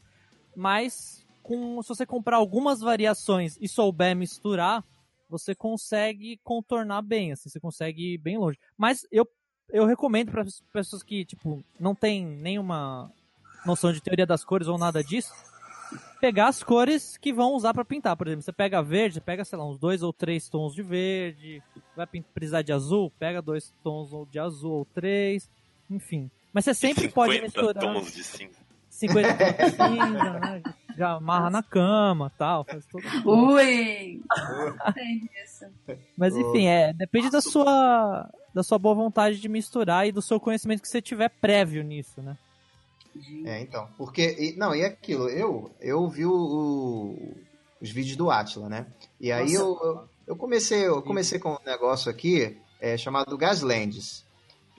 mas com, se você comprar algumas variações e souber misturar, você consegue contornar bem, assim, você consegue ir bem longe. Mas eu, eu recomendo para pessoas que, tipo, não tem nenhuma noção de teoria das cores ou nada disso, pegar as cores que vão usar para pintar. Por exemplo, você pega verde, pega, sei lá, uns dois ou três tons de verde, vai precisar de azul, pega dois tons de azul ou três, enfim. Mas você sempre pode misturar. tons de cinza. 50 cinza, né? Já amarra na cama tal. Faz todo Ui! Mas enfim, é, depende da sua, da sua boa vontade de misturar e do seu conhecimento que você tiver prévio nisso, né? É, então. Porque. Não, e aquilo, eu, eu vi o, o, os vídeos do Atila, né? E aí eu, eu, eu, comecei, eu comecei com um negócio aqui é, chamado Gaslands.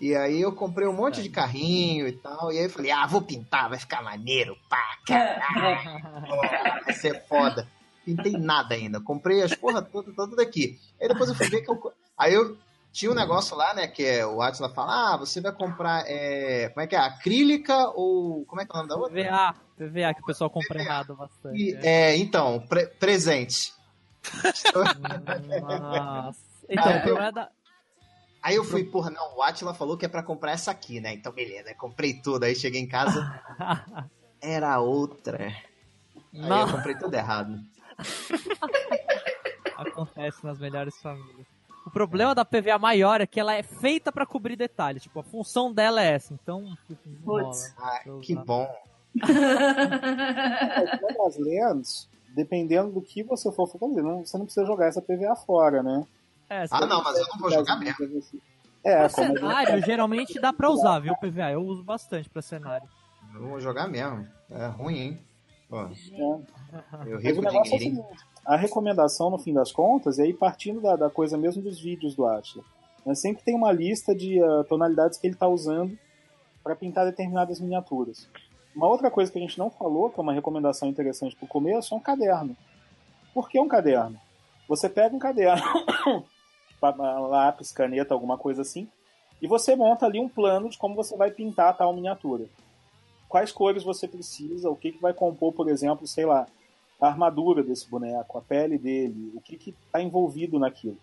E aí eu comprei um monte de é. carrinho e tal. E aí eu falei, ah, vou pintar, vai ficar maneiro, pá, caralho. vai ser foda. Pintei nada ainda. Comprei as porra toda, toda daqui. Aí depois eu fui ver que eu. Aí eu tinha um negócio lá, né? Que é, o Atila fala: ah, você vai comprar. É, como é que é? Acrílica ou. Como é que é o nome da outra? PVA. PVA, que o pessoal compra errado bastante. E, é. é, então, pre presente. Nossa. Então, problema é da Aí eu fui, porra, não, o Atila falou que é para comprar essa aqui, né? Então beleza, comprei tudo. Aí cheguei em casa, era outra. Aí eu comprei tudo errado. Acontece nas melhores famílias. O problema da PVA maior é que ela é feita pra cobrir detalhes. Tipo, a função dela é essa. Então, tipo, Putz. Ah, pra que bom. É, as lentes, dependendo do que você for fazer, não, você não precisa jogar essa PVA fora, né? É, Ah, não, mas eu não vou jogar mesmo. É, pra como cenário, geralmente dá pra usar, viu, PVA? Eu uso bastante pra cenário. Eu vou jogar mesmo. É ruim, hein? Pô, é. eu Mas o rico negócio é o dinheirinho. seguinte, a recomendação, no fim das contas, e aí partindo da, da coisa mesmo dos vídeos do Atila, né, sempre tem uma lista de ah, tonalidades que ele está usando para pintar determinadas miniaturas. Uma outra coisa que a gente não falou, que é uma recomendação interessante para o começo, é um caderno. Por que um caderno? Você pega um caderno, lápis, caneta, alguma coisa assim, e você monta ali um plano de como você vai pintar tal miniatura. Quais cores você precisa, o que, que vai compor, por exemplo, sei lá, a armadura desse boneco, a pele dele, o que está envolvido naquilo.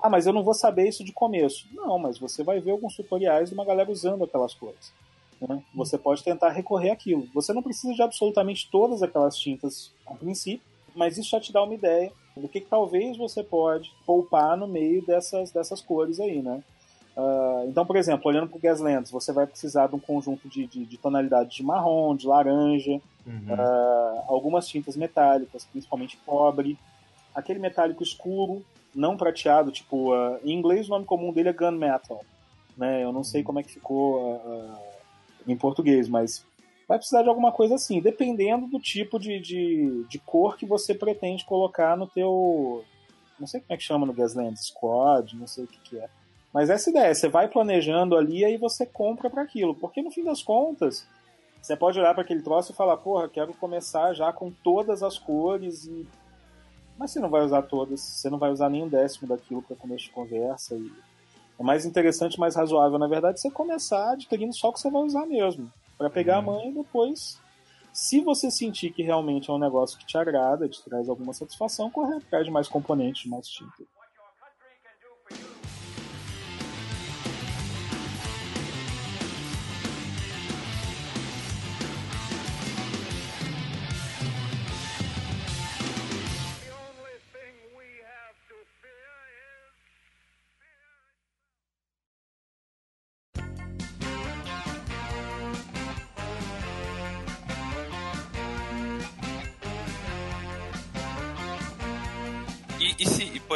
Ah, mas eu não vou saber isso de começo. Não, mas você vai ver alguns tutoriais de uma galera usando aquelas cores. né? Você pode tentar recorrer àquilo. Você não precisa de absolutamente todas aquelas tintas a princípio, mas isso já te dá uma ideia do que, que talvez você pode poupar no meio dessas, dessas cores aí, né? Ah, então, por exemplo, olhando para o Gaslands, você vai precisar de um conjunto de, de, de tonalidades de marrom, de laranja, Uhum. ah, algumas tintas metálicas, principalmente cobre, aquele metálico escuro, não prateado, tipo, ah, em inglês o nome comum dele é gunmetal, né? Eu não sei como é que ficou em português, mas vai precisar de alguma coisa assim, dependendo do tipo de, de, de cor que você pretende colocar no teu, não sei como é que chama no Gaslands, Squad, não sei o que que é. Mas essa ideia, você vai planejando ali e aí você compra para aquilo, porque no fim das contas, você pode olhar para aquele troço e falar, porra, quero começar já com todas as cores e mas você não vai usar todas, você não vai usar nem um décimo daquilo para começo de conversa e é mais interessante, mais razoável, na verdade, você começar adquirindo só o que você vai usar mesmo, para pegar a mãe e depois se você sentir que realmente é um negócio que te agrada, te traz alguma satisfação, correr atrás de mais componentes, de mais tinta.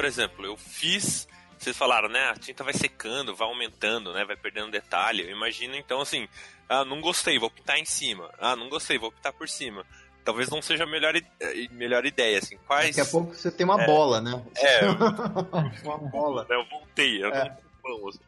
Exemplo, eu fiz. Vocês falaram, né? A tinta vai secando, vai aumentando, né? Vai perdendo detalhe. Eu imagino, então, assim, ah, não gostei, vou pintar em cima. Ah, não gostei, vou pintar por cima. Talvez não seja a melhor, eh, melhor ideia, assim. Quais. Daqui a pouco você tem uma É. bola, né? É, uma bola. eu voltei, eu É. não assim.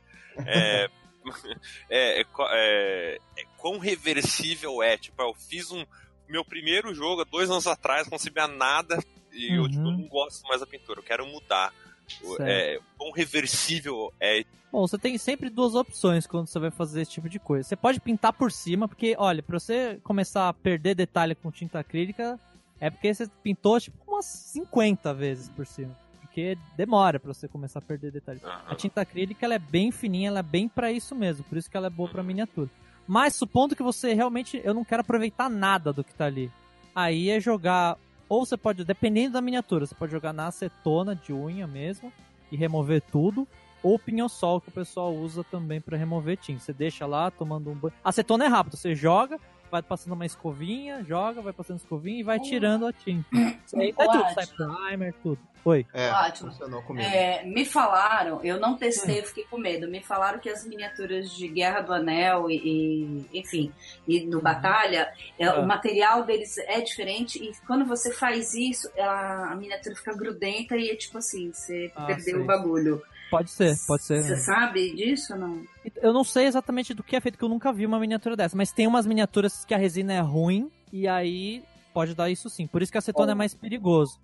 É, é, é, é, é, quão reversível é? Tipo, eu fiz um. Meu primeiro jogo há dois anos atrás, não sabia nada e eu, Uhum. tipo, não gosto mais da pintura, eu quero mudar. Certo. É, quão reversível é. Bom, você tem sempre duas opções quando você vai fazer esse tipo de coisa. Você pode pintar por cima, porque, olha, pra você começar a perder detalhe com tinta acrílica, é porque você pintou, tipo, umas 50 vezes por cima. Porque demora pra você começar a perder detalhe. A Aham. tinta acrílica, ela é bem fininha, ela é bem pra isso mesmo. Por isso que ela é boa pra miniatura. Mas, supondo que você realmente, eu não quero aproveitar nada do que tá ali. Aí é jogar, ou você pode, dependendo da miniatura, você pode jogar na acetona de unha mesmo e remover tudo. Ou pinho-sol, que o pessoal usa também pra remover tinta. Você deixa lá tomando um banho. Acetona é rápido, você joga, vai passando uma escovinha, joga, vai passando escovinha e vai tirando a tinta. Isso aí Ô, tudo, sai primer, tudo. Oi. É, Ótimo. funcionou comigo. É, me falaram, eu não testei, eu fiquei com medo. Me falaram que as miniaturas de Guerra do Anel e, e, enfim, e no Batalha, é, Ah. o material deles é diferente e quando você faz isso, a, a miniatura fica grudenta e é tipo assim, você Ah, perdeu sei. o bagulho. Pode ser, pode ser. Você sabe disso ou não? Eu não sei exatamente do que é feito, que eu nunca vi uma miniatura dessa, mas tem umas miniaturas que a resina é ruim e aí pode dar isso sim. Por isso que a acetona é mais perigoso.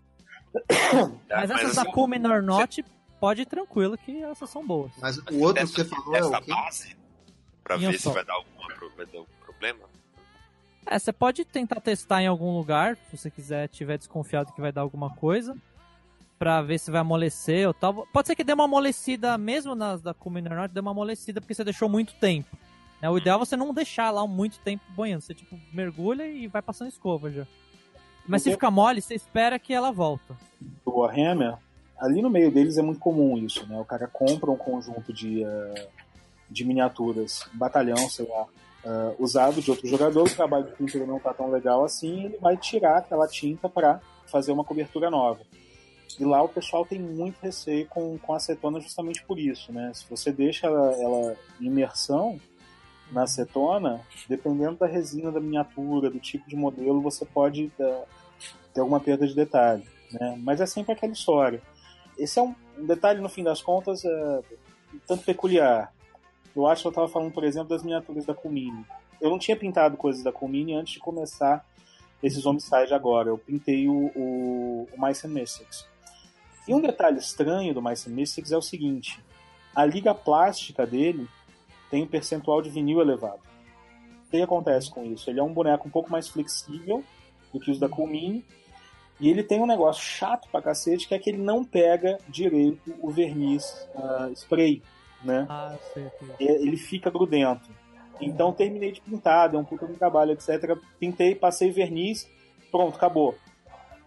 Mas essas da assim, Cumin or Not, pode ir tranquilo que essas são boas. Mas o outro dessa, que você falou é dessa o quê? base pra Minha ver se só. vai dar, alguma, vai dar algum problema. É, você pode tentar testar em algum lugar, se você quiser, tiver desconfiado que vai dar alguma coisa, pra ver se vai amolecer ou tal. Pode ser que dê uma amolecida, mesmo nas da Cumin or Not, dê uma amolecida porque você deixou muito tempo. né? O ideal é você não deixar lá muito tempo banhando. Você, tipo, mergulha e vai passando escova já. Mas se ficar mole, você espera que ela volta. do Warhammer, ali no meio deles é muito comum isso, né? O cara compra um conjunto de, uh, de miniaturas, batalhão, sei lá, uh, usado de outro jogador, o trabalho de pintura não tá tão legal assim, ele vai tirar aquela tinta para fazer uma cobertura nova. E lá o pessoal tem muito receio com, com a acetona justamente por isso, né? Se você deixa ela, ela imersão na acetona, dependendo da resina da miniatura, do tipo de modelo, você pode uh, ter alguma perda de detalhe, né? Mas é sempre aquela história. Esse é um, um detalhe, no fim das contas, é, tanto peculiar. Eu acho que eu estava falando, por exemplo, das miniaturas da Kumini. Eu não tinha pintado coisas da Kumini antes de começar esses Homicide agora. Eu pintei o, o, o Mice and Mystics. E um detalhe estranho do Mice and Mystics é o seguinte: a liga plástica dele tem um percentual de vinil elevado. O que acontece com isso? Ele é um boneco um pouco mais flexível do que os da Kumini, e ele tem um negócio chato pra cacete, que é que ele não pega direito o verniz uh, spray, né? Ah, sei, sei. Ele fica grudento. Então terminei de pintar, deu um puta de trabalho, etc. Pintei, passei verniz, pronto, acabou.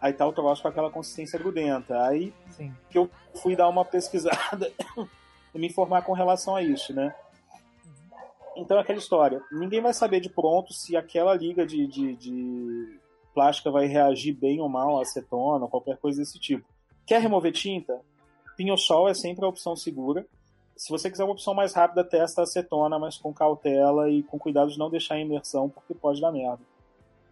Aí tá o troço com aquela consistência grudenta. Aí Sim. que eu fui dar uma pesquisada e me informar com relação a isso, né? Então é aquela história. Ninguém vai saber de pronto se aquela liga de, de, de plástica vai reagir bem ou mal à acetona, qualquer coisa desse tipo. Quer remover tinta? Pinho-sol é sempre a opção segura. Se você quiser uma opção mais rápida, testa a acetona, mas com cautela e com cuidado de não deixar em imersão, porque pode dar merda.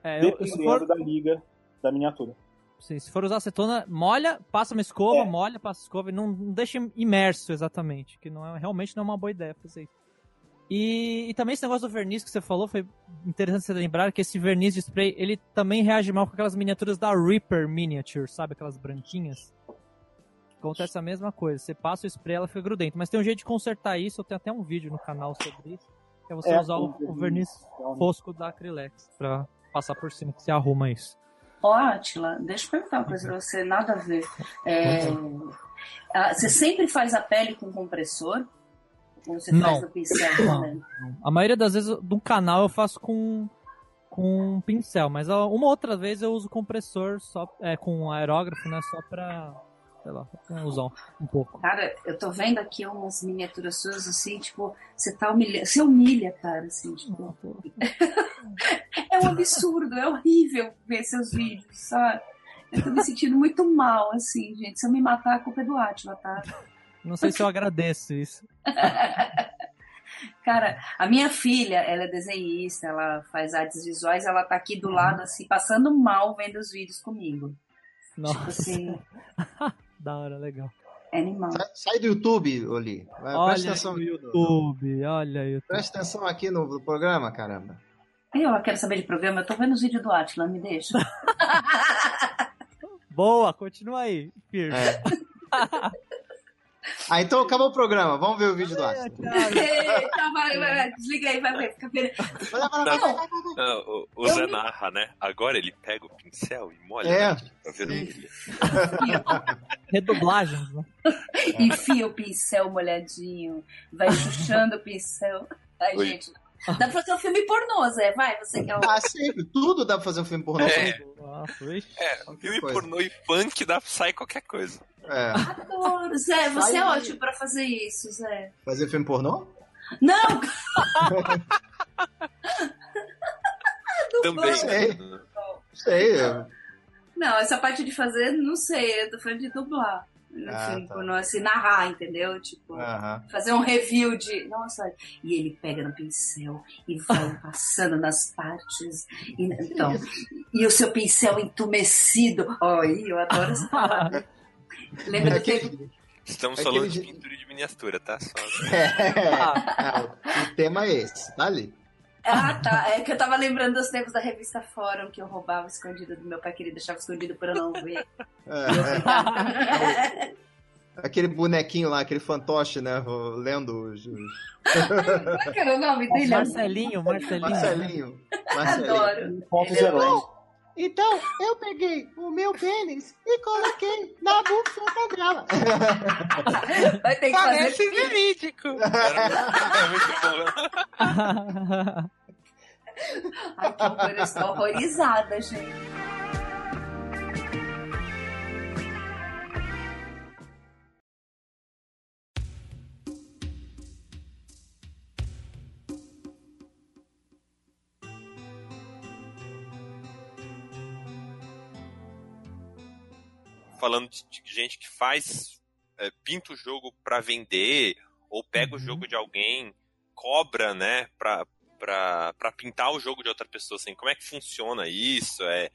É, eu, Dependendo for, da liga da miniatura. Se for usar acetona, molha, passa uma escova, É. molha, passa escova e não, não deixa imerso exatamente, que não é, realmente não é uma boa ideia fazer isso. E, e também esse negócio do verniz que você falou, foi interessante você lembrar que esse verniz de spray, ele também reage mal com aquelas miniaturas da Reaper Miniature, sabe? Aquelas branquinhas. Acontece a mesma coisa, você passa o spray, ela fica grudenta. Mas tem um jeito de consertar isso, eu tenho até um vídeo no canal sobre isso. Que é você É, usar o, o verniz Então, fosco da Acrylex pra passar por cima, que você arruma isso. Ó, Atila, deixa eu perguntar uma coisa pra você, nada a ver. É, você sempre faz a pele com compressor? Ou você Não. faz no pincel Não. A maioria das vezes do canal eu faço com com pincel, mas uma outra vez eu uso compressor só é com aerógrafo, né, só pra sei lá, pra usar um pouco. Cara, eu tô vendo aqui umas miniaturas suas assim, tipo, você tá humilhando. Você humilha, cara, assim, tipo. É um absurdo, é horrível ver seus vídeos, sabe? Eu tô me sentindo muito mal, assim, gente. Se eu me matar, a culpa é do Atila, tá? Não sei se eu agradeço isso. Cara, a minha filha, ela é desenhista, ela faz artes visuais, ela tá aqui do lado, assim, passando mal vendo os vídeos comigo. Tipo Nossa, assim, da hora, legal. é animal. Sai, sai do YouTube, Oli. Vai, Olha presta atenção aqui. no- YouTube, olha YouTube. Presta atenção aqui no, no programa, caramba. Eu quero saber de programa, eu tô vendo os vídeos do Atila, me deixa. Boa, continua aí, firme. É. Ah, então acabou o programa. Vamos ver o vídeo do Atlas. Eita, vai, vai, vai, desliga aí, vai ver. Fica vendo. Vai lá. Não, o, o Zé narra, né? Agora ele pega o pincel e molha É. né, pra ver Sim. ele. Redublagens, né? Enfia o pincel molhadinho, vai chuchando o pincel. Ai, Oi. gente. Dá pra fazer um filme pornô, Zé. Vai, você que é o. Ah, sempre. Tudo dá pra fazer um filme pornô. É. Nossa. É, filme coisa. pornô e funk dá, sai qualquer coisa. É. Adoro, Zé, você Sai é ótimo pra fazer isso, Zé. Fazer filme pornô? Não! Também. sei. Sei. é. Não, essa parte de fazer, não sei, eu tô falando de dublar. No Ah, filme tá. pornô, assim, narrar, entendeu? Tipo, fazer um review de. Nossa, e ele pega no pincel e vai passando nas partes. E, então, e o seu pincel entumecido. Ai, eu adoro essa palavra. Lembra É Estamos Aquele falando de pintura de miniatura, tá? Só... É, o tema é esse, tá ali. Ah, tá. É que eu tava lembrando dos tempos da revista Fórum que eu roubava escondido do meu pai, que ele deixava escondido pra eu não ver. É, é. Aquele bonequinho lá, aquele fantoche, né? Lendo os. é que era o nome dele? Marcelinho, Marcelinho. Marcelinho. Marcelinho. Adoro. Pontos é heróis. Então, eu peguei o meu pênis e coloquei na buceta dela. Vai ter que fazer. verídico. É muito bom. Ai, que horror, eu estou horrorizada, gente. Falando de, de gente que faz, é, pinta o jogo para vender, ou pega uhum. o jogo de alguém, cobra, né, pra, pra, pra pintar o jogo de outra pessoa, assim, como é que funciona isso? É,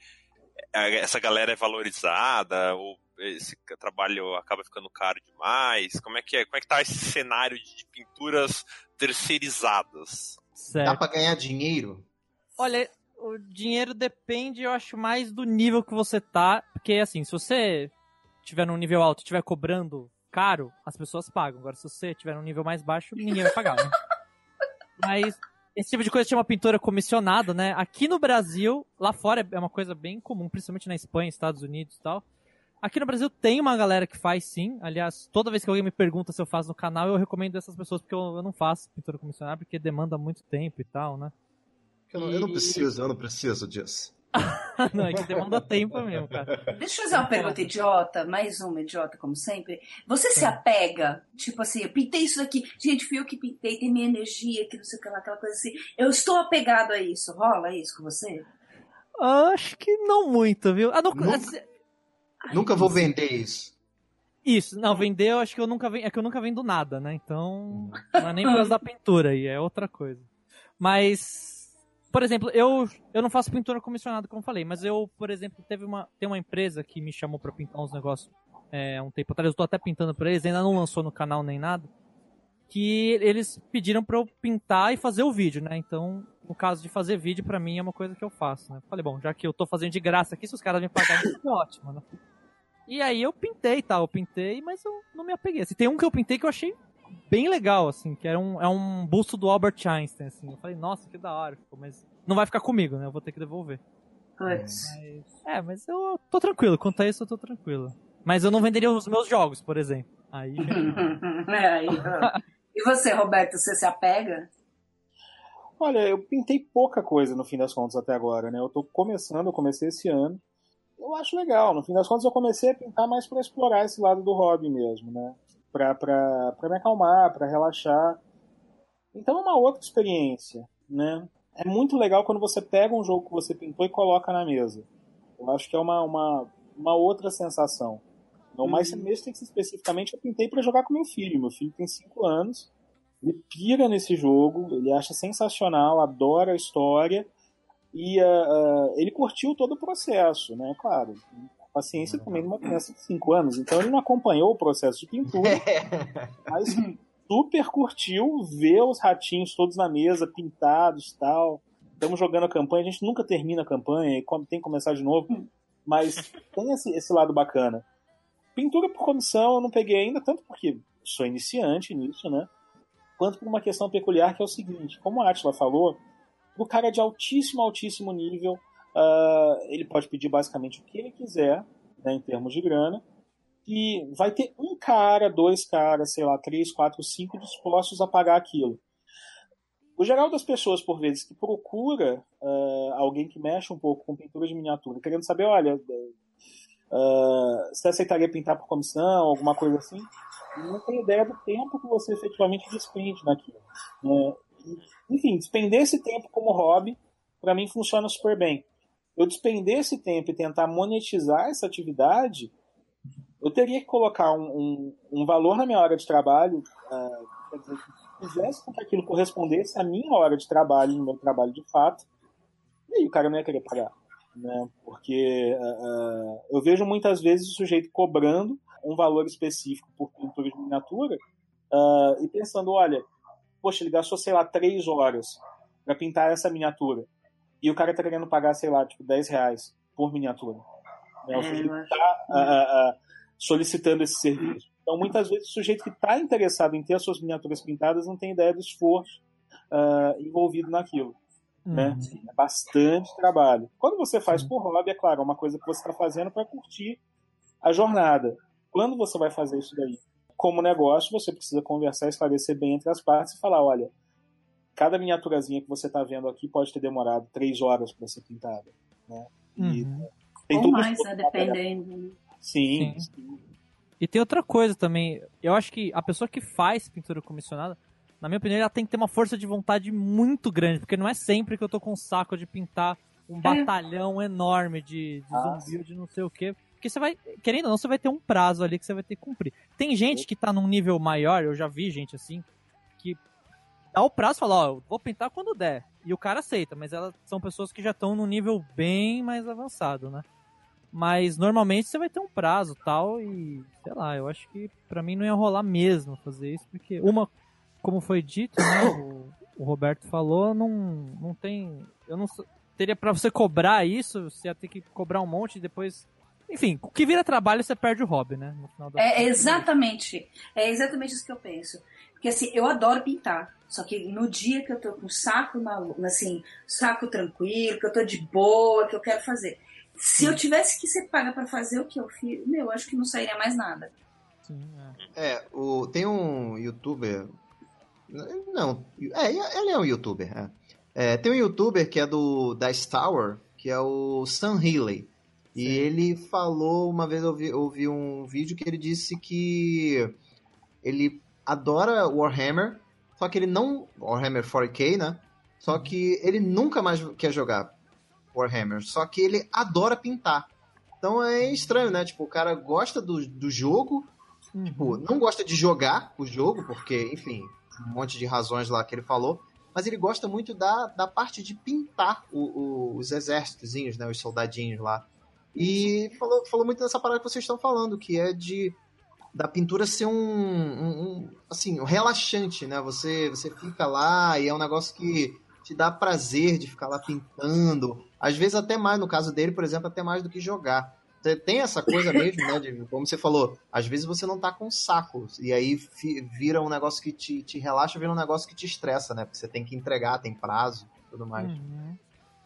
é essa galera é valorizada, ou esse trabalho acaba ficando caro demais? Como é que é? Como é que tá esse cenário de pinturas terceirizadas? Certo. Dá pra ganhar dinheiro? Olha, o dinheiro depende, eu acho, mais do nível que você tá. Porque, assim, se você tiver num nível alto e estiver cobrando caro, as pessoas pagam. Agora, se você tiver num nível mais baixo, ninguém vai pagar, né? Mas esse tipo de coisa chama pintura comissionada, né? Aqui no Brasil, lá fora é uma coisa bem comum, principalmente na Espanha, Estados Unidos e tal. Aqui no Brasil tem uma galera que faz sim. Aliás, toda vez que alguém me pergunta se eu faço no canal, eu recomendo essas pessoas porque eu, eu não faço pintura comissionada porque demanda muito tempo e tal, né? Eu não, eu não preciso, eu não preciso disso. não, é que demanda tempo mesmo, cara. Deixa eu fazer uma pergunta idiota, mais uma idiota, como sempre. Você se apega, tipo assim, eu pintei isso daqui, gente, fui eu que pintei, tem minha energia, que não sei o que lá, aquela coisa assim. Eu estou apegado a isso. Rola isso com você? Acho que não muito, viu? Ah, não, Nunca... Assim, Ai, nunca vou vender isso. Isso, não, vender eu acho que eu nunca vendo, é que eu nunca vendo nada, né? Então, não é nem por causa da pintura aí, é outra coisa. Mas, por exemplo, eu, eu não faço pintura comissionada, como falei, mas eu, por exemplo, teve uma, tem uma empresa que me chamou para pintar uns negócios é, um tempo atrás, eu tô até pintando pra eles, ainda não lançou no canal nem nada, que eles pediram pra eu pintar e fazer o vídeo, né? Então, no caso de fazer vídeo, pra mim é uma coisa que eu faço, né? Falei, bom, já que eu tô fazendo de graça aqui, se os caras me pagarem, é ótimo, né? E aí eu pintei, tá? Eu pintei, mas eu não me apeguei. Assim, tem um que eu pintei que eu achei bem legal, assim, que era um, é um busto do Albert Einstein, assim. Eu falei, nossa, que da hora. Mas não vai ficar comigo, né? Eu vou ter que devolver. Mas... É, mas eu tô tranquilo. Quanto a isso, eu tô tranquilo. Mas eu não venderia os meus jogos, por exemplo. Aí. é, aí e você, Roberto, você se apega? Olha, eu pintei pouca coisa no fim das contas até agora, né? Eu tô começando, eu comecei esse ano. Eu acho legal. No fim das contas, eu comecei a pintar mais para explorar esse lado do hobby mesmo, né? Pra me acalmar, para relaxar. Então é uma outra experiência, né? É muito legal quando você pega um jogo que você pintou e coloca na mesa. Eu acho que é uma, uma, uma outra sensação. Não, uhum. mesmo tem que ser especificamente, eu pintei para jogar com meu filho. Meu filho tem 5 anos, ele pira nesse jogo, ele acha sensacional, adora a história e uh, uh, ele curtiu todo o processo, né? Claro, paciência uhum. também de uma criança de 5 anos, então ele não acompanhou o processo de pintura, mas super curtiu ver os ratinhos todos na mesa, pintados tal. Estamos jogando a campanha, a gente nunca termina a campanha e tem que começar de novo, mas tem esse, esse lado bacana. Pintura por comissão eu não peguei ainda, tanto porque sou iniciante nisso, né? Quanto por uma questão peculiar que é o seguinte: como a Atila falou, o cara é de altíssimo, altíssimo nível, uh, ele pode pedir basicamente o que ele quiser, né, em termos de grana, e vai ter um cara, dois caras, sei lá, três, quatro, cinco dispostos a pagar aquilo. O geral das pessoas, por vezes, que procura uh, alguém que mexe um pouco com pintura de miniatura, querendo saber, olha, uh, você aceitaria pintar por comissão, alguma coisa assim, não tem ideia do tempo que você efetivamente despende naquilo. Né? Enfim, despender esse tempo como hobby, para mim funciona super bem. Eu despender esse tempo e tentar monetizar essa atividade, eu teria que colocar um, um, um valor na minha hora de trabalho, uh, quer dizer, que fizesse com que aquilo correspondesse à minha hora de trabalho, no meu trabalho de fato, e aí o cara não ia querer pagar né? Porque uh, eu vejo muitas vezes o sujeito cobrando um valor específico por pintura de miniatura uh, e pensando, olha, poxa, ele gastou, sei lá, três horas para pintar essa miniatura e o cara tá querendo pagar, sei lá, tipo, 10 reais por miniatura. Né? O é, sujeito está uh, solicitando esse serviço. Então, muitas vezes, o sujeito que está interessado em ter as suas miniaturas pintadas não tem ideia do esforço envolvido naquilo. Né? Uhum. É bastante trabalho. Quando você faz por hobby, é claro, é uma coisa que você está fazendo para curtir a jornada. Quando você vai fazer isso daí como negócio, você precisa conversar, esclarecer bem entre as partes e falar: olha, cada miniaturazinha que você está vendo aqui pode ter demorado três horas para ser pintada. Né? E uhum. tem Ou mais, né, dependendo. Sim, sim. sim. E tem outra coisa também. Eu acho que a pessoa que faz pintura comissionada, na minha opinião, ela tem que ter uma força de vontade muito grande, porque não é sempre que eu tô com um saco de pintar um batalhão enorme de, de Ah, zumbi de não sei o quê. Porque você vai, querendo ou não, você vai ter um prazo ali que você vai ter que cumprir. Tem gente que tá num nível maior, eu já vi gente assim, que dá o prazo e fala, ó, vou pintar quando der. E o cara aceita, mas elas são pessoas que já estão num nível bem mais avançado, né? Mas normalmente você vai ter um prazo tal e, sei lá, eu acho que pra mim não ia rolar mesmo fazer isso, porque uma, como foi dito, né, o, o Roberto falou, não, não tem, eu não teria pra você cobrar isso, você ia ter que cobrar um monte e depois, enfim, o que vira trabalho você perde o hobby, né, no final das É exatamente. É exatamente isso que eu penso. Porque assim, eu adoro pintar. Só que no dia que eu tô com o saco na, assim, saco tranquilo, que eu tô de boa, que eu quero fazer. Se eu tivesse que ser paga pra fazer o que eu fiz, meu, eu acho que não sairia mais nada. Sim, é. É, o, tem um youtuber. Não, é, ele é um youtuber. é. É, tem um youtuber que é do da Tower, que é o Sam Healy. E ele falou, uma vez eu vi, eu vi um vídeo que ele disse que ele adora Warhammer, só que ele não. Warhammer 4K, né? Só que ele nunca mais quer jogar Warhammer. Só que ele adora pintar. Então é estranho, né? Tipo, o cara gosta do, do jogo, Uhum. tipo, não gosta de jogar o jogo, porque, enfim, um monte de razões lá que ele falou, mas ele gosta muito da, da parte de pintar o- o- os exércitozinhos, né, os soldadinhos lá. E falou, falou muito dessa parada que vocês estão falando, que é de da pintura ser um, um- um, assim, um relaxante, né? Você, você fica lá e é um negócio que te dá prazer de ficar lá pintando. Às vezes até mais, no caso dele, por exemplo, até mais do que jogar. Você tem essa coisa mesmo, né? De, como você falou, às vezes você não tá com saco. E aí fi- vira um negócio que te, te relaxa, vira um negócio que te estressa, né? Porque você tem que entregar, tem prazo tudo mais. Uhum.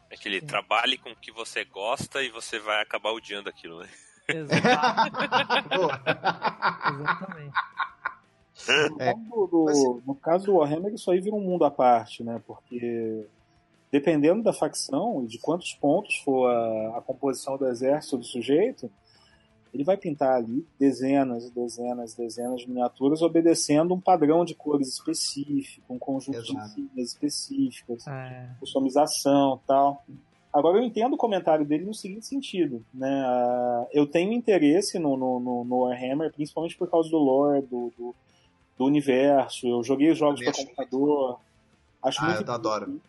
É que ele trabalhe com o que você gosta e você vai acabar odiando aquilo, né? Exato, Boa. exatamente. É. No, do- Mas- no caso do Warhammer, isso aí vira um mundo à parte, né? Porque dependendo da facção e de quantos pontos for a, a composição do exército do sujeito, ele vai pintar ali dezenas e dezenas e dezenas de miniaturas obedecendo um padrão de cores específico, um conjunto Exato. de siglas específicas, É, customização tal. Agora eu entendo o comentário dele no seguinte sentido, né? Ah, Eu tenho interesse no, no, no- Warhammer, principalmente por causa do lore, do, do, do universo. Eu joguei os jogos para computador. Acho Ah, muito, eu adoro.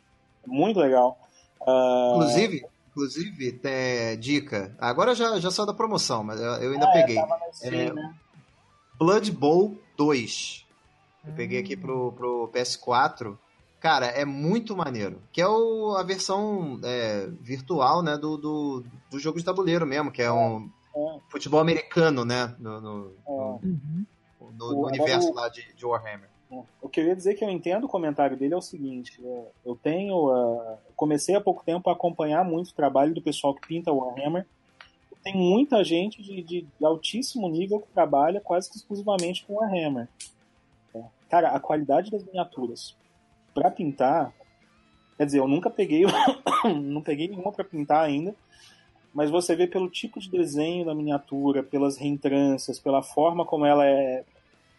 muito legal. Ah, Inclusive, inclusive, tem dica. Agora já, já saiu da promoção, mas eu, ainda ah, é, peguei. Steam, É, né? Blood Bowl 2. Eu peguei aqui pro, pro PS4. Cara, é muito maneiro. Que é o, a versão é, virtual, né, do, do, do jogo de tabuleiro mesmo, que é um É. futebol americano, né, no, no, É. No- no O- universo lá de, de Warhammer. O que eu ia dizer que eu entendo o comentário dele é o seguinte: é, eu tenho. ah, comecei há pouco tempo a acompanhar muito o trabalho do pessoal que pinta Warhammer. Tem muita gente de, de- altíssimo nível que trabalha quase que exclusivamente com Warhammer. Cara, a qualidade das miniaturas para pintar. Quer dizer, eu nunca peguei. não peguei nenhuma para pintar ainda. Mas você vê pelo tipo de desenho da miniatura, pelas reentrâncias, pela forma como ela é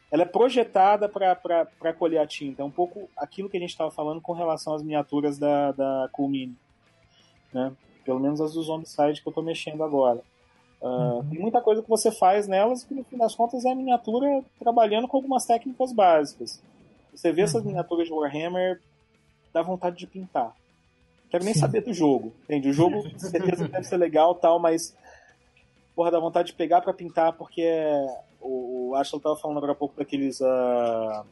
ela é projetada para colher a tinta. É um pouco aquilo que a gente estava falando com relação às miniaturas da, da Cool Mini. Né? Pelo menos as do Zombicide que eu estou mexendo agora. Ah, Tem muita coisa que você faz nelas que no fim das contas é a miniatura trabalhando com algumas técnicas básicas. Você vê essas Uhum. miniaturas de Warhammer, dá vontade de pintar. Quero nem Sim. saber do jogo, entende? O jogo, com certeza, deve ser legal tal, mas porra, dá vontade de pegar pra pintar, porque é... o, o Ashton tava falando agora há pouco daqueles. ah,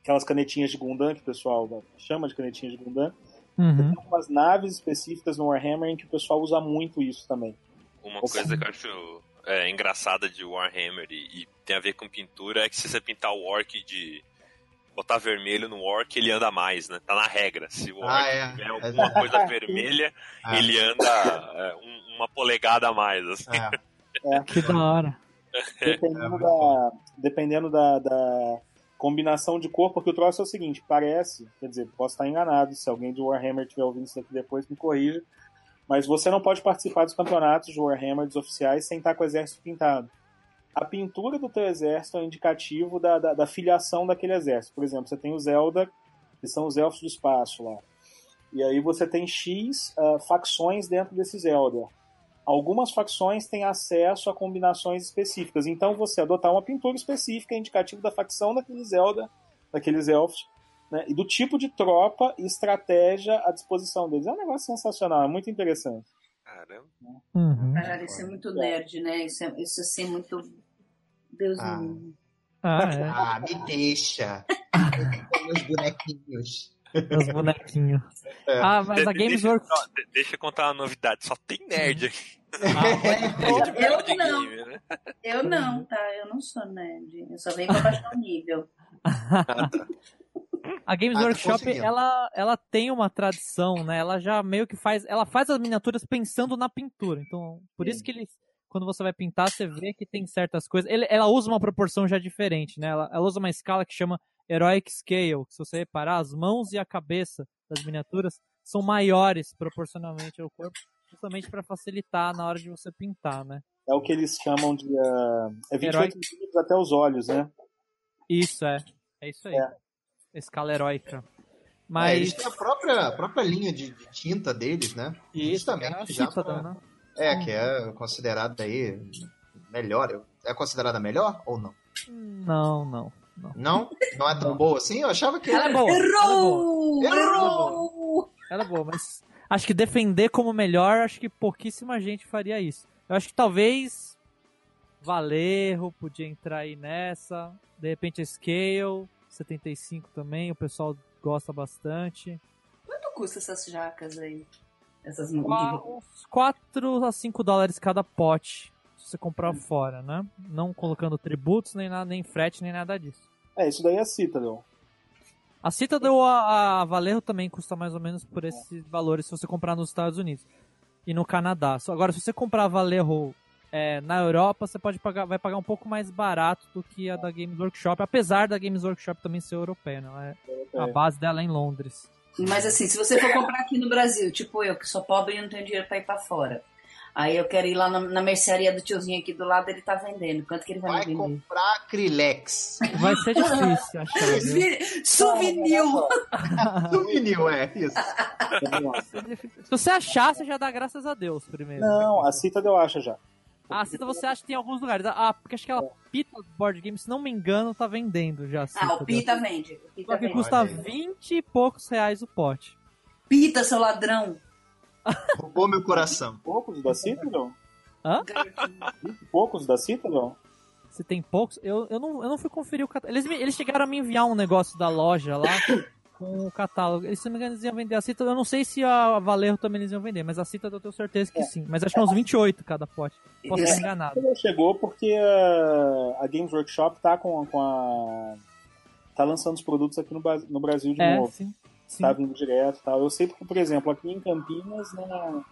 aquelas canetinhas de Gundam que o pessoal chama de canetinhas de Gundam. Uhum. Tem algumas naves específicas no Warhammer em que o pessoal usa muito isso também. Uma Opa. coisa que eu acho é, engraçada de Warhammer e, e tem a ver com pintura é que se você pintar o orc de. Botar vermelho no orc, ele anda mais, né? Tá na regra. Se o orc Ah, é. tiver É. alguma coisa vermelha, Ah. ele anda é, um- uma polegada a mais. Assim. É. Que da hora. Dependendo, da, dependendo da, da combinação de cor, porque o troço é o seguinte, parece, quer dizer, posso estar enganado, se alguém de Warhammer estiver ouvindo isso aqui depois, me corrija, mas você não pode participar dos campeonatos de Warhammer dos oficiais sem estar com o exército pintado. A pintura do teu exército é indicativo da, da, da filiação daquele exército. Por exemplo, você tem os Zelda, que são os elfos do espaço lá. E aí você tem X uh, facções dentro desses Elder. Algumas facções têm acesso a combinações específicas. Então você adotar uma pintura específica é indicativo da facção daqueles Elder, daqueles elfos, né? e do tipo de tropa e estratégia à disposição deles. É um negócio sensacional, é muito interessante. Caramba. Uhum. Cara, isso é muito nerd, né? Isso, é, isso assim, muito. Deus Ah. me. Ah, é. Ah, me deixa. Os bonequinhos. Os bonequinhos. É. Ah, mas a De- Games deixa, Workshop. não, de- deixa eu contar uma novidade. Só tem nerd aqui. Eu, eu Board não, game, né? eu não, tá? Eu não sou nerd. Eu só venho pra baixar o nível. A Games Ah, tá Workshop, ela, ela tem uma tradição, né? Ela já meio que faz. Ela faz as miniaturas pensando na pintura. Então, por isso que eles. Quando você vai pintar, você vê que tem certas coisas. Ele- ela usa uma proporção já diferente, né? Ela, ela usa uma escala que chama Heroic Scale. Que se você reparar, as mãos e a cabeça das miniaturas são maiores proporcionalmente ao corpo, justamente para facilitar na hora de você pintar, né? É o que eles chamam de. Uh, é 28 Herói. milímetros até os olhos, né? Isso é. É isso aí. É. Escala heróica. É, Mas. eles têm a própria, a própria linha de, de tinta deles, né? Justamente era a já pra- né? É, que é considerada aí melhor. É considerada melhor ou não? Não, não. Não? Não é tão boa assim? Eu achava que Ela é boa. Errou! Ela é Errou! Ela é boa, mas acho que defender como melhor, acho que pouquíssima gente faria isso. Eu acho que talvez Valerro podia entrar aí nessa. De repente a Scale, 75 também, o pessoal gosta bastante. Quanto custa essas jacas aí? Essas Uns 4 a 5 dólares cada pote, se você comprar fora, né? Não colocando tributos, nem nada, nem frete, nem nada disso. É, isso daí é Citadel. A Citadel, a, a Valerro também custa mais ou menos por esses valores se você comprar nos Estados Unidos e no Canadá. Só- Agora, se você comprar a Valerro é, na Europa, você pode pagar, vai pagar um pouco mais barato do que a da Games Workshop, apesar da Games Workshop também ser europeia, não é? A base dela é em Londres. Mas assim, se você for comprar aqui no Brasil, tipo eu, que sou pobre e não tenho dinheiro pra ir pra fora. Aí eu quero ir lá na, na mercearia do tiozinho aqui do lado, ele tá vendendo. Quanto que ele vai, vai me vender? comprar Acrylex. Vai ser difícil achar? Souvenir! Do vinil, é isso. Se você achar, você já dá graças a Deus primeiro. Não, a Citadel acha já. A Citadel você acha que tem em alguns lugares. Ah, porque acho que ela Pita Board Game, se não me engano, tá vendendo já. Ah, o Pita vende. O Pita Só que vende. custa Olha aí. 20 e poucos reais o pote. Pita, seu ladrão! Roubou meu coração. Poucos da Citadel? Hã? Poucos da Citadel? Se tem poucos, eu, eu, não, eu não fui conferir o catálogo. Eles, me- eles chegaram a me enviar um negócio da loja lá com o catálogo. Eles, se não me engano, eles iam vender a Citadel. Eu não sei se a Valerro também eles iam vender, mas a Citadel eu tenho certeza que sim. Mas acho que é uns 28 cada pote. Posso estar Isso. enganado. Citadel chegou porque a, a Games Workshop tá com, com a. tá lançando os produtos aqui no, no Brasil de É, novo. sim. sim. Tá vindo direto e tal. Eu sei porque, por exemplo, aqui em Campinas, na, na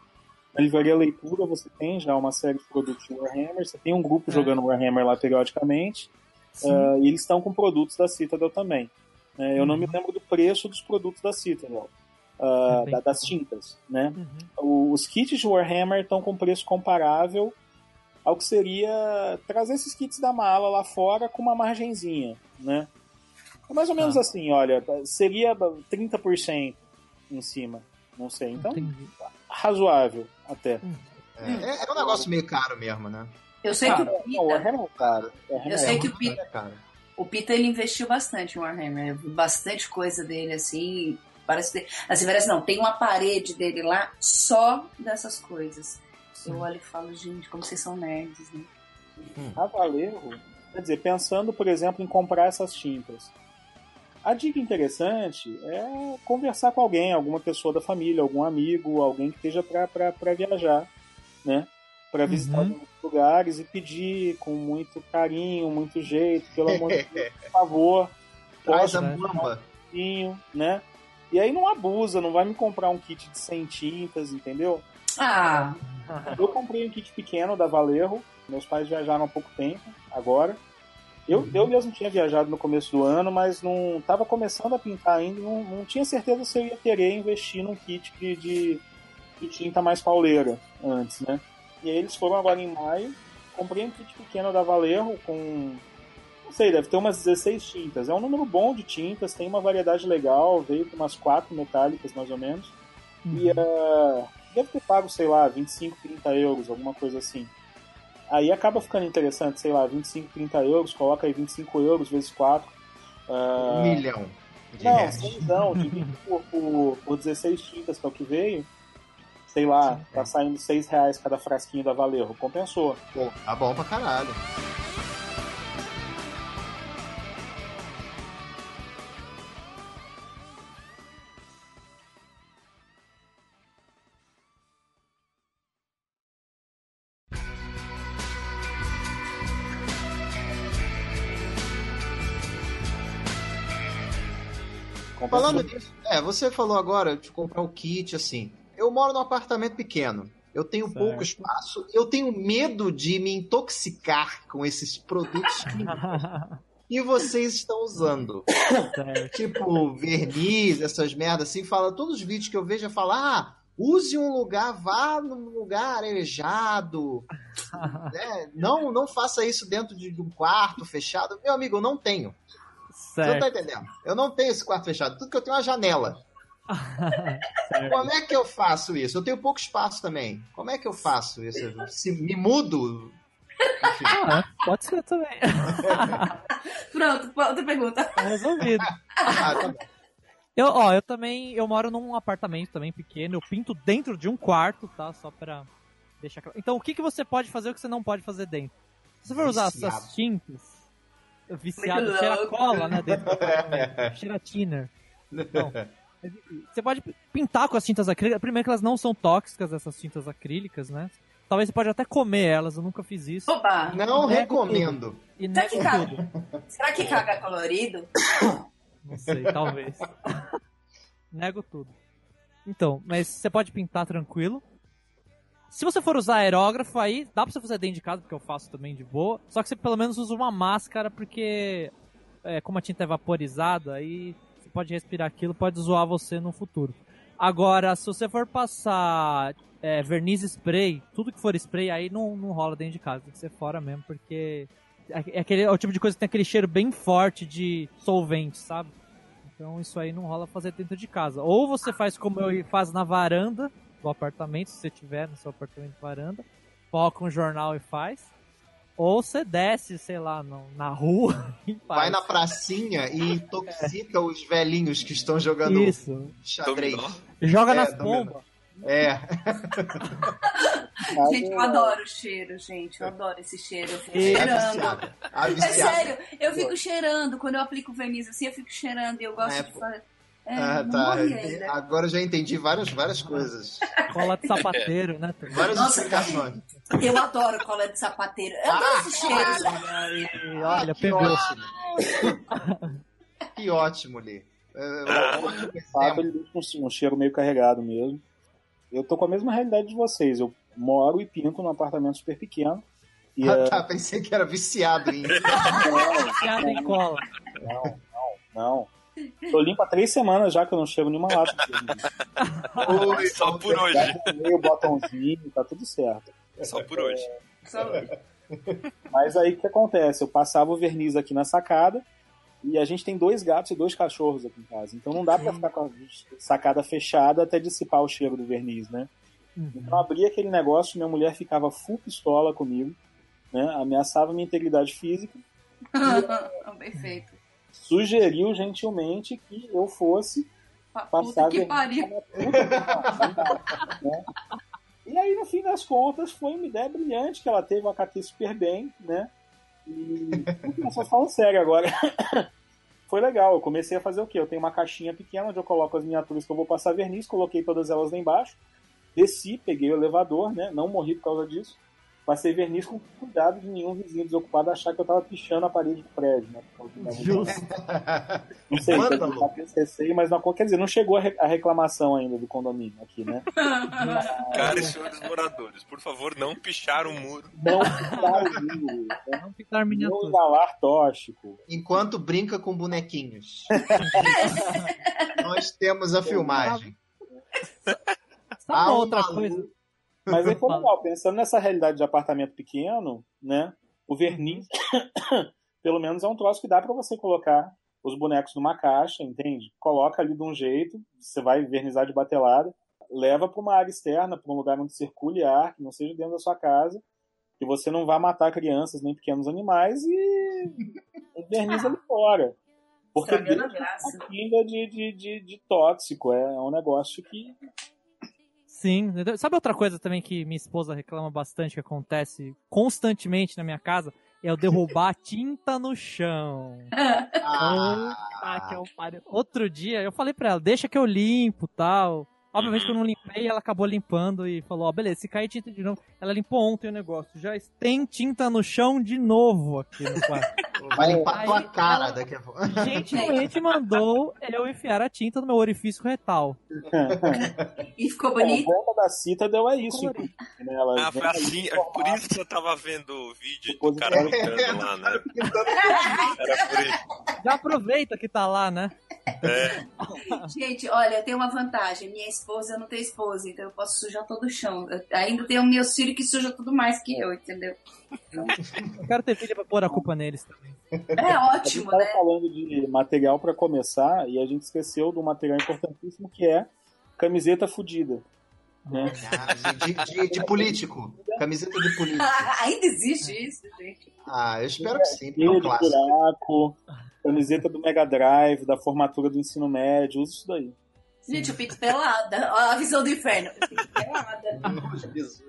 Livraria Leitura, você tem já uma série de produtos de Warhammer, você tem um grupo É. jogando Warhammer lá periodicamente, ah, e eles estão com produtos da Citadel também. É, eu não Uhum. me lembro do preço dos produtos da Citadel, É bem da- das tintas, né? Uhum. Os kits de Warhammer estão com preço comparável ao que seria trazer esses kits da mala lá fora com uma margenzinha, né? É mais ou menos Tá. assim, olha, seria 30% em cima, não sei. Então, Entendi. razoável até. É, é um negócio meio caro mesmo, né? Eu sei que o Não, o Pita, Warhammer é caro. Warhammer Eu sei é que o. Pita- É caro. O Pita ele investiu bastante em Warhammer. Eu vi bastante coisa dele assim. Parece que. Assim, parece não, tem uma parede dele lá só dessas coisas. Eu olho e falo, gente, como vocês são nerds, né? A Valerro, quer dizer, pensando, por exemplo, em comprar essas tintas. A dica interessante é conversar com alguém, alguma pessoa da família, algum amigo, alguém que esteja para viajar, né? Para visitar Uhum. alguns lugares e pedir com muito carinho, muito jeito, pelo amor de Deus, por favor, Traz a né? mamba. pouquinho, né? E aí não abusa, não vai me comprar um kit de 100 tintas, entendeu? Ah, Eu comprei um kit pequeno da Valerro. Meus pais viajaram há pouco tempo, agora. Eu, eu mesmo tinha viajado no começo do ano, mas não estava começando a pintar ainda. Não, não tinha certeza se eu ia querer investir num kit de, de, de tinta mais pauleira antes, né? E aí eles foram agora em maio. Comprei um kit pequeno da Valerro com. Não sei, deve ter umas 16 tintas. É um número bom de tintas, tem uma variedade legal, veio com umas quatro metálicas mais ou menos. E uh, deve ter pago, sei lá, 25, 30 euros, alguma coisa assim. Aí acaba ficando interessante, sei lá, 25, 30 euros, coloca aí 25 euros vezes 4. Uh... Um milhão. De não, reais. não, divide por, por, por 16 tintas, que é o que veio. Sei lá, tá é. saindo 6 reais cada frasquinho da Valerro. Compensou. Pô, tá bom pra caralho. Falando nisso, é, você falou agora de comprar o kit, assim. Eu moro num apartamento pequeno. Eu tenho Certo. pouco espaço. Eu tenho medo de me intoxicar com esses produtos que, vocês estão usando. Certo. Tipo, verniz, essas merdas assim. Fala, todos os vídeos que eu vejo, eu falo, ah, use um lugar, vá num lugar arejado. né? Não, não faça isso dentro de um quarto fechado. Meu amigo, eu não tenho. Você não tá certo. entendendo? Eu não tenho esse quarto fechado. Tudo que eu tenho é uma janela. Como é que eu faço isso? Eu tenho pouco espaço também. Como é que eu faço isso? Se me mudo? Ah, pode ser também. Pronto, outra pergunta. Tá resolvido. Ah, tá bom. Eu, ó, eu também, eu moro num apartamento também pequeno, eu pinto dentro de um quarto, tá? Só pra deixar claro. Então, o que, que você pode fazer e o que você não pode fazer dentro? Se você for usar Viciado. essas tintas, viciado, cheira cola, né? Dentro do apartamento, cheira thinner. Não. Você pode pintar com as tintas acrílicas. Primeiro que elas não são tóxicas, essas tintas acrílicas, né? Talvez você pode até comer elas, eu nunca fiz isso. Opa! Não recomendo. E Será que caga? Será que caga colorido? Não sei, talvez. Nego tudo. Então, mas você pode pintar tranquilo. Se você for usar aerógrafo, aí dá pra você fazer dentro de casa, porque eu faço também de boa. Só que você pelo menos usa uma máscara, porque é, como a tinta é vaporizada, aí pode respirar aquilo, pode zoar você no futuro. Agora, se você for passar é, verniz spray, tudo que for spray, aí não, não rola dentro de casa, tem que ser fora mesmo, porque é, aquele, é o tipo de coisa que tem aquele cheiro bem forte de solvente, sabe? Então isso aí não rola fazer dentro de casa. Ou você faz como eu faço na varanda do apartamento, se você tiver no seu apartamento varanda, coloca um jornal e faz. Ou você desce, sei lá, no- na rua. Vai na pracinha e intoxica os velhinhos que estão jogando Isso. xadrez. Dominó. Joga É, nas pombas. É. Gente, eu adoro o cheiro, gente. Eu adoro esse cheiro. Eu fico É A cheirando. É viciada. sério, eu fico cheirando. Quando eu aplico verniz assim, eu fico cheirando e eu gosto É, de fazer. É, Ah, tá. Agora eu já entendi várias, várias coisas. Cola de sapateiro, né? Várias Nossa, explicações. Eu adoro cola de sapateiro. Eu adoro Ah, esse cheiro. Olha, que pegou. ótimo. que ótimo, Lê. É, é um ótimo O Fábio ele deixa um, um cheiro meio carregado mesmo. Eu tô com a mesma realidade de vocês. Eu moro e pinto num apartamento super pequeno. E Ah, é, tá, pensei que era viciado em. Piada em cola. não, não, não. Tô limpo há três semanas já que eu não chego nenhuma lata. de verniz. Oi, Só por hoje. Meio botãozinho, tá tudo certo. Só por hoje. Só- Mas aí o que acontece? Eu passava o verniz aqui na sacada e a gente tem dois gatos e dois cachorros aqui em casa. Então não dá pra ficar com a sacada fechada até dissipar o cheiro do verniz, né? Uhum. Então eu abria aquele negócio, minha mulher ficava full pistola comigo, né? Ameaçava minha integridade física, Perfeito. Sugeriu gentilmente que eu fosse Pa- passar Puta que pariu. né? E aí, no fim das contas, foi uma ideia brilhante que ela teve, eu acatei super bem, né? E. Só falando sério agora. Foi legal, eu comecei a fazer o quê? Eu tenho uma caixinha pequena onde eu coloco as miniaturas que eu vou passar verniz, coloquei todas elas lá embaixo, desci, peguei o elevador, né? Não morri por causa disso. Passei verniz com cuidado de nenhum vizinho desocupado achar que eu tava pichando a parede do prédio, né? Justo. Não sei, receio, mas não, quer dizer, não chegou a re- a reclamação ainda do condomínio aqui, né? Cara e senhores moradores, por favor, não pichar o muro. Não pintar o muro? Não não miniatura. inalar tóxico. Enquanto brinca com bonequinhos. Nós temos a filmagem. Sabe uma um outra coisa? Mas aí foi legal, pensando nessa realidade de apartamento pequeno, né? O verniz, pelo menos é um troço que dá pra você colocar os bonecos numa caixa, entende? Coloca ali de um jeito, você vai vernizar de batelada. leva para uma área externa, para um lugar onde circule ar, que não seja dentro da sua casa, que você não vá matar crianças nem pequenos animais e inverniza ali fora. Porque a graça. uma de, de, de, de tóxico. É um negócio que. Sim. Sabe outra coisa também que minha esposa reclama bastante, que acontece constantemente na minha casa? É eu derrubar tinta no chão. Ah, Ah, que é um. Outro dia eu falei pra ela, deixa que eu limpo tal. Obviamente que eu não limpei, ela acabou limpando e falou, ó, beleza, se cair tinta de novo. Ela limpou ontem o negócio. Já tem tinta no chão de novo aqui no quarto. vai limpar tua Aí cara ela- daqui a pouco. Gentilmente mandou eu enfiar a tinta no meu orifício retal. E ficou A bonito? bomba da Citadel é isso. Né? Ela Ah, foi assim. formada- Por isso que você tava vendo o vídeo do cara do- pintando lá, né? Era por isso. Já aproveita que tá lá, né? É, Gente, olha, eu tenho uma vantagem. Minha esposa, eu não tenho esposa, então eu posso sujar todo o chão. Eu- ainda tenho meus filhos que sujam tudo mais que eu, entendeu? Eu quero ter filha pra pôr a culpa neles também. É A gente ótimo, estava né? falando de material para começar e a gente esqueceu do material importantíssimo que é camiseta fudida. Né? Ah, de, de- de político. Camiseta de político. ainda existe isso, gente. Ah, eu espero que sim, porque é um de clássico. buraco, camiseta do Mega Drive, da formatura do ensino médio, usa isso daí. Gente, eu pinto pelada. Ó, a visão do inferno. Eu pinto pelada. Jesus.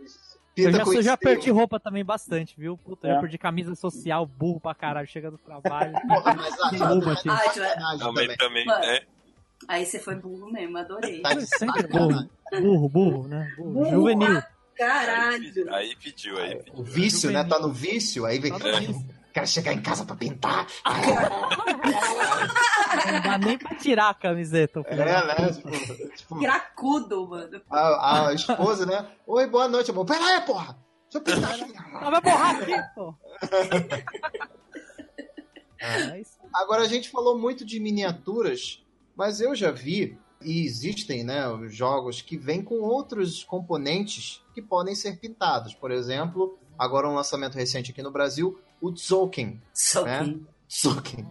Eu já, eu já perdi roupa também bastante, viu? Puta, eu É. já perdi camisa social, burro pra caralho, chega do trabalho. Porra, mas a não, mas também. também. É. aí você foi burro mesmo, adorei. Tá Sempre burro. Burro, burro, né? Burro. Burro. Juvenil. Caralho. aí pediu, aí pediu. O vício, né? Tá no vício, aí vem. Tá no vício. Quero chegar em casa pra pintar. Não dá nem pra tirar a camiseta. filho. É, né? Tipo, tipo, Cracudo, mano. a, a esposa, né? Oi, boa noite, amor. Pera aí, porra. Deixa eu pintar. Ah, vai borrar aqui, pô. É isso. Agora, a gente falou muito de miniaturas, mas eu já vi, e existem, né, os jogos que vêm com outros componentes que podem ser pintados. Por exemplo, agora um lançamento recente aqui no Brasil, o Tzolk'in. Só É? que. Tzolk'in.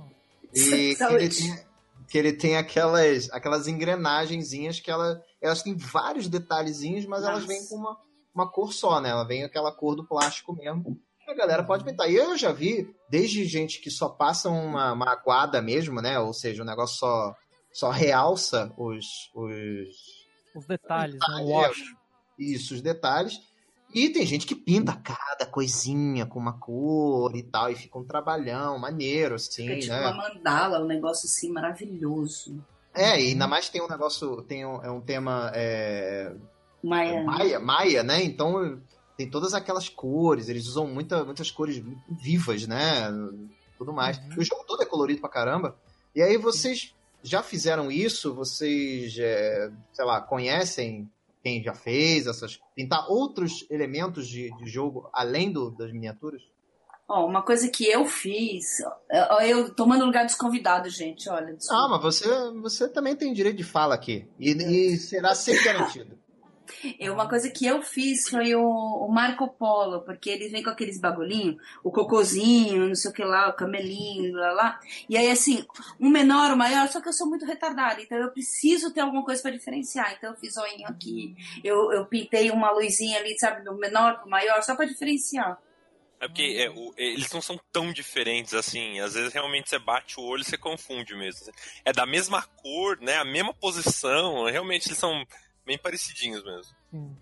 E que ele tem, que ele tem aquelas, aquelas engrenagenzinhas que ela, elas têm vários detalhezinhos, mas elas Nossa. vêm com uma, uma cor só, né? Ela vem aquela cor do plástico mesmo. A galera pode pintar. E eu já vi, desde gente que só passa uma, uma aguada mesmo, né? Ou seja, o negócio só, só realça os, os. Os detalhes, né? O É, wash. Isso, os detalhes. E tem gente que pinta cada coisinha com uma cor e tal, e fica um trabalhão maneiro, assim, Fica tipo né? uma mandala, um negócio assim maravilhoso. É, e ainda mais tem um negócio, tem um, é um tema é, Maia. maia, maia, né? Então tem todas aquelas cores, eles usam muita, muitas cores vivas, né? Tudo mais. Uhum. O jogo todo é colorido pra caramba. E aí vocês já fizeram isso? Vocês, é, sei lá, conhecem quem já fez essas. Pintar outros elementos de, de jogo além do, das miniaturas? Ó, uma coisa que eu fiz, ó, eu tomando lugar dos convidados, gente, olha. desculpa. Ah, mas você, você também tem direito de fala aqui. E, e será sempre garantido. Eu, uma coisa que eu fiz foi o, o Marco Polo, porque ele vem com aqueles bagulhinhos, o cocôzinho, não sei o que lá, o camelinho, lá lá. E aí, assim, um menor, o maior, só que eu sou muito retardada, então eu preciso ter alguma coisa pra diferenciar. Então eu fiz olhinho aqui, eu, eu pintei uma luzinha ali, sabe, do menor pro maior, só pra diferenciar. É porque é, o- eles não são tão diferentes assim. Às vezes realmente você bate o olho e você confunde mesmo. É da mesma cor, né? A mesma posição. Realmente eles são bem parecidinhos mesmo. Sim.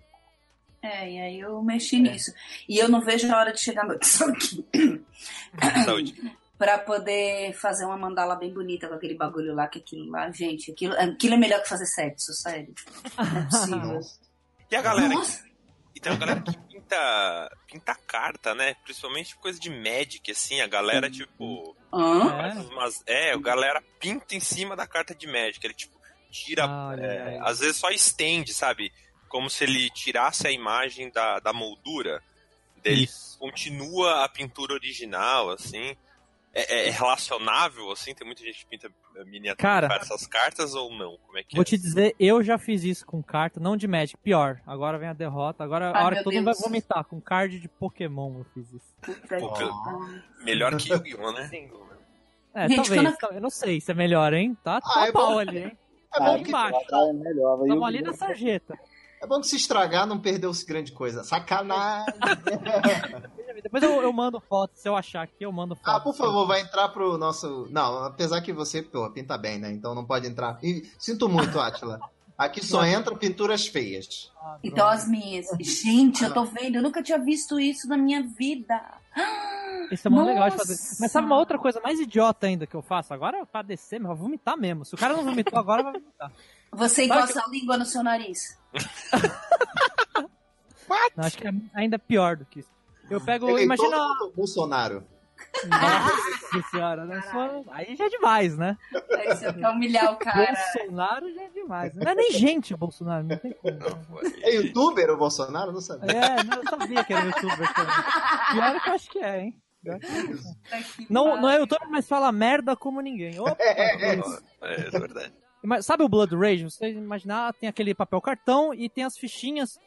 É, e aí eu mexi nisso. E eu não vejo a hora de chegar no aqui Saúde. pra poder fazer uma mandala bem bonita com aquele bagulho lá, que aquilo lá, gente, aquilo, aquilo é melhor que fazer sexo, sério. Não é possível. E a galera que. E tem uma galera que pinta, pinta carta, né? Principalmente coisa de Magic, assim. A galera, tipo. Hã? faz umas- é, a galera pinta em cima da carta de Magic. Ele, tipo, tira. Ah, é, às vezes só estende, sabe? Como se ele tirasse a imagem da, da moldura. Ele continua a pintura original, assim. É, é relacionável, assim? Tem muita gente que pinta eh, miniatura Cara. para essas cartas ou não? Como é que Vou é? te dizer, eu já fiz isso com carta, não de Magic, pior. Agora vem a derrota. Agora a Ai, hora meu que todo mundo vai vomitar. Com card de Pokémon eu fiz isso. Pariu. Melhor que Yu-Gi-Oh, né? É, Gente, talvez. quando Eu não sei se é melhor, hein? Tá, tá Ah, é pau bom. ali, hein? É bom que embaixo. Ah, é melhor. Aí Tamo o- ali na sarjeta. É bom que se estragar não perdeu-se grande coisa. Sacanagem. Depois eu, eu mando foto, se eu achar aqui, eu mando foto. ah, por favor, vai entrar pro nosso. Não, apesar que você, pô, pinta bem, né? Então não pode entrar. E sinto muito, Atila. Aqui só entram pinturas feias. Ah, Então as minhas. Gente, eu tô vendo, eu nunca tinha visto isso na minha vida. Isso é muito legal de fazer. Mas sabe uma outra coisa mais idiota ainda que eu faço? Agora é pra descer, mas vai vomitar mesmo. Se o cara não vomitou agora, vai vomitar. Você Sabe encosta a língua no seu nariz. Não, acho que é ainda pior do que isso. Eu pego, Ele imagina... igual o Bolsonaro. Nossa senhora, né? Só- Aí já é demais, né? Aí você quer humilhar o cara. Bolsonaro já é demais. Não é nem gente, Bolsonaro, não tem como. É youtuber o Bolsonaro? Não sabia. É, não, eu sabia que era youtuber também. Pior que eu acho que é, hein? É. Não, não é youtuber, mas fala merda como ninguém. Opa, é, é verdade. Mas Sabe o Blood Rage? Você imaginar, tem aquele papel cartão e tem as fichinhas.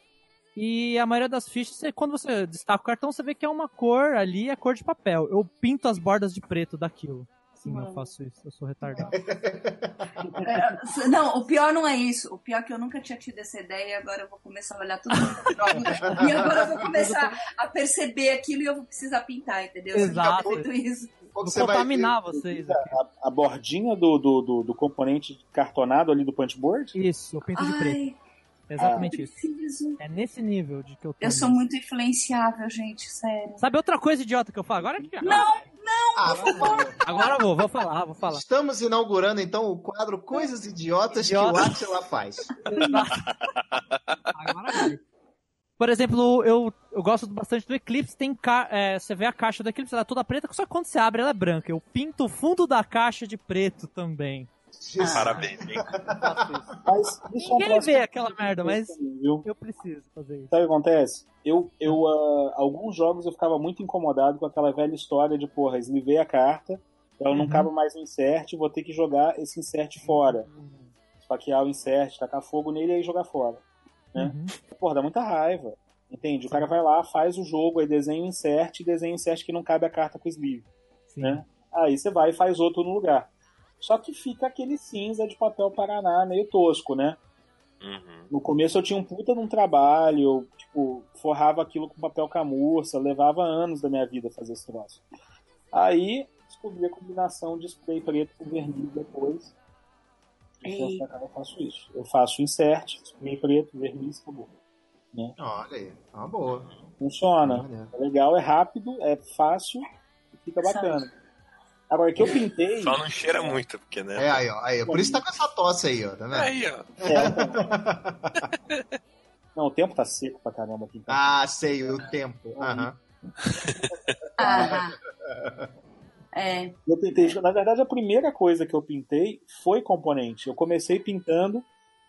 E a maioria das fichas, quando você destaca o cartão, você vê que é uma cor ali, é cor de papel. Eu pinto as bordas de preto daquilo. Sim, eu Mano. faço isso, eu sou retardado. É, Não, o pior não é isso. O pior é que eu nunca tinha tido essa ideia e agora eu vou começar a olhar tudo. E agora eu vou começar a perceber aquilo e eu vou precisar pintar, entendeu? Eu Exato. feito isso. Quando você vai contaminar vocês. A, a bordinha do, do, do, do componente cartonado ali do punchboard? Isso, eu pinto de preto. Ai, É exatamente isso. preciso. É nesse nível de que eu tô. Eu sou muito influenciável, gente, sério. Sabe outra coisa idiota que eu falo? Agora que Não, Ah, vamos lá. Agora eu vou, vou falar, vou falar. Estamos inaugurando então o quadro Coisas Idiotas Idiota. que o Atila faz. Agora vai. Por exemplo, eu, eu gosto bastante do Eclipse. Tem ca... é, você vê a caixa do Eclipse, ela é toda preta, só que quando você abre ela é branca. Eu pinto o fundo da caixa de preto também. Jesus. Parabéns, hein? Mas Ninguém vê que aquela merda, mas viu? eu preciso fazer isso. Sabe o que acontece? Eu, eu ah, alguns jogos eu ficava muito incomodado com aquela velha história de, porra, eslivei a carta, ela não Uhum. cabe mais no insert, vou ter que jogar esse insert fora. Esfaquear o insert, tacar fogo nele e aí jogar fora. né? Uhum. Porra, dá muita raiva. Entende? O cara vai lá, faz o jogo, aí desenha o insert e desenha o insert que não cabe a carta com o sleeve. Sim. né? Aí você vai e faz outro no lugar. Só que fica aquele cinza de papel Paraná meio tosco, né? Uhum. No começo eu tinha um puta num trabalho, eu, tipo, forrava aquilo com papel camurça, levava anos da minha vida fazer esse troço. Aí descobri a combinação de spray preto com verniz depois. E eu faço isso. Eu faço insert, spray preto, verniz, acabou. Olha aí, tá uma boa. Funciona. Olha. É legal, é rápido, é fácil e fica bacana. Agora, que eu pintei. Só não cheira muito, porque, né? É aí, ó. Aí, ó. por isso tá com essa tosse aí, ó. Tá vendo? Aí, ó. É. Não, o tempo tá seco pra caramba aqui. Então. Ah, sei, o tempo. Aham. Ah, é. Eu pintei. Na verdade, a primeira coisa que eu pintei foi componente. Eu comecei pintando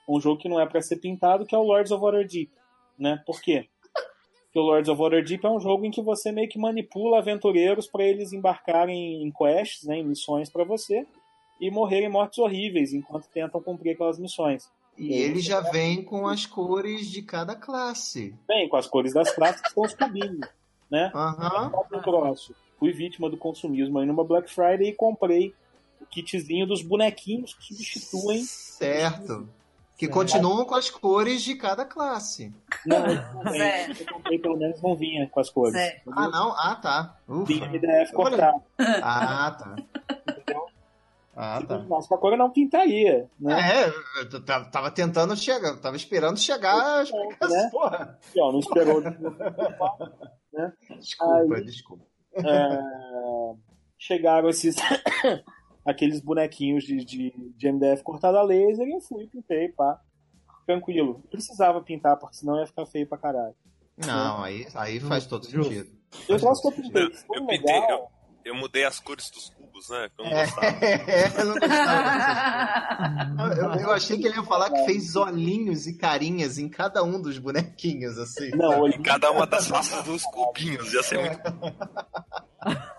um jogo que não é pra ser pintado, que é o Lords of Waterdeep. Né? Por quê? Porque o Lords of Waterdeep é um jogo em que você meio que manipula aventureiros para eles embarcarem em quests, né, em missões pra você, e morrerem mortes horríveis enquanto tentam cumprir aquelas missões. E ele já vem com as cores de cada classe. Bem, com as cores das classes que são os cubinhos. Né? Aham. Sabe um troço? Fui vítima do consumismo aí numa Black Friday e comprei o kitzinho dos bonequinhos que substituem. Certo. Que Certo. continuam com as cores de cada classe. Não, eu, eu comprei pelo menos não vinha com as cores. Ah, não? Ah, tá. Vinha Ufa. MDF cortado. Ah, tá. Ah, tá. continuasse com a cor, eu não pintaria. Né? É, eu tava tava tentando chegar, tava esperando chegar as Né? porra. E, ó, não esperou. Desculpa, Aí- desculpa. É, chegaram esses. aqueles bonequinhos de, de, de MDF cortado a laser e eu fui, pintei, pá. Tranquilo. Precisava pintar, porque senão ia ficar feio pra caralho. Não, aí, aí faz todo Justo. sentido. Eu gosto que eu pintei. Foi Eu pintei, legal. Eu mudei as cores dos cubos, né? Que eu não É, gostava. eu não gostava Eu, eu achei que ele ia falar que fez olhinhos e carinhas em cada um dos bonequinhos, assim. Não, Em cada uma das faces dos cubinhos. Ia ser muito.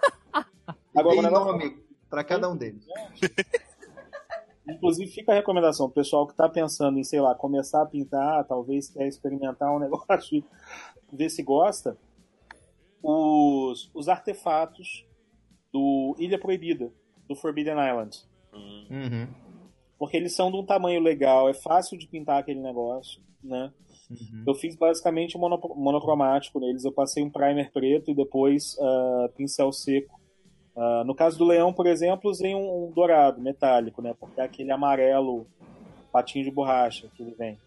Agora, negócio- nome pra cada um deles. Inclusive, fica a recomendação, o pessoal que está pensando em, sei lá, começar a pintar, talvez quer experimentar um negócio e ver se gosta, os, os artefatos do Ilha Proibida, do Forbidden Island. Hum, Uhum. Porque eles são de um tamanho legal, é fácil de pintar aquele negócio, né? Uhum. Eu fiz basicamente um mono, monocromático neles. Eu passei um primer preto e depois uh, pincel seco. Uh, no caso do leão, por exemplo, usei um, um, dourado metálico, né? Porque é aquele amarelo patinho de borracha que ele vem,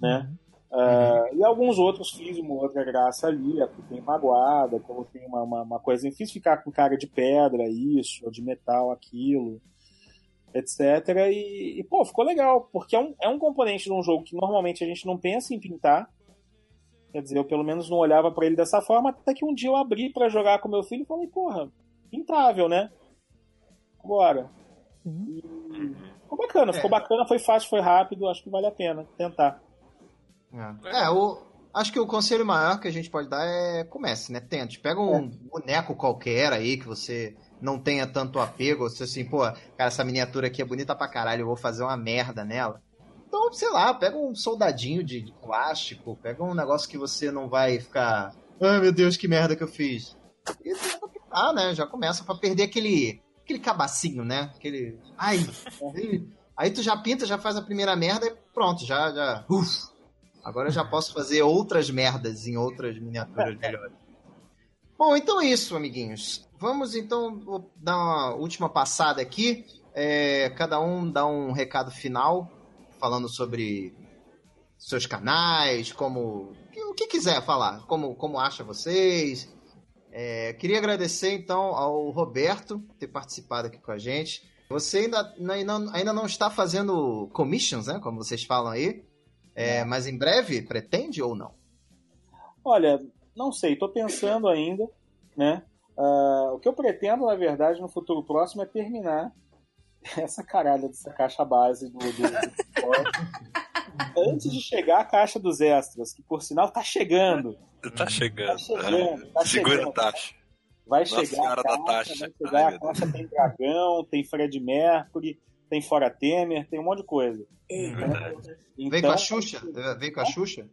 né? Uhum. Uh, e alguns outros fiz uma outra graça ali, tem magoada, coloquei uma, uma, uma coisa, fiz ficar com cara de pedra, isso, ou de metal, aquilo etc. E, e, pô, ficou legal, porque é um, é um componente de um jogo que normalmente a gente não pensa em pintar. Quer dizer, eu pelo menos não olhava para ele dessa forma, até que um dia eu abri para jogar com meu filho e falei, porra, pintável, né? Bora. Uhum. E ficou bacana, ficou é. bacana, foi fácil, foi rápido, acho que vale a pena tentar. É, é o, acho que o conselho maior que a gente pode dar é comece, né? Tente. Pega um é. boneco qualquer aí que você não tenha tanto apego, se assim, pô, cara, essa miniatura aqui é bonita pra caralho, eu vou fazer uma merda nela. Então, sei lá, pega um soldadinho de, plástico, pega um negócio que você não vai ficar, ai meu Deus, que merda que eu fiz. E ah, né, já começa pra perder aquele, aquele cabacinho, né? Aquele, ai, aí, aí tu já pinta, já faz a primeira merda e pronto, já, já, uf, agora eu já posso fazer outras merdas em outras miniaturas melhores. Bom, então é isso, amiguinhos. Vamos então dar uma última passada aqui. É, cada um dá um recado final, falando sobre seus canais, como. o que quiser falar, como, como acha vocês. É, queria agradecer então ao Roberto ter participado aqui com a gente. Você ainda, ainda, ainda não está fazendo commissions, né? Como vocês falam aí. É, mas em breve pretende ou não? Olha, não sei, estou pensando ainda, né? Uh, o que eu pretendo, na verdade, no futuro próximo é terminar essa caralha dessa caixa base do, do, do antes de chegar a caixa dos extras, que por sinal tá chegando. Tá chegando. Tá chegando. Tá Segura chegando. a taxa. Vai Nossa chegar a caixa, taxa. vai chegar Ai, a caixa, tem dragão, tem Fred Mercury, tem Fora Temer, tem um monte de coisa. É. Então, Vem com a Xuxa? Vem com a Xuxa?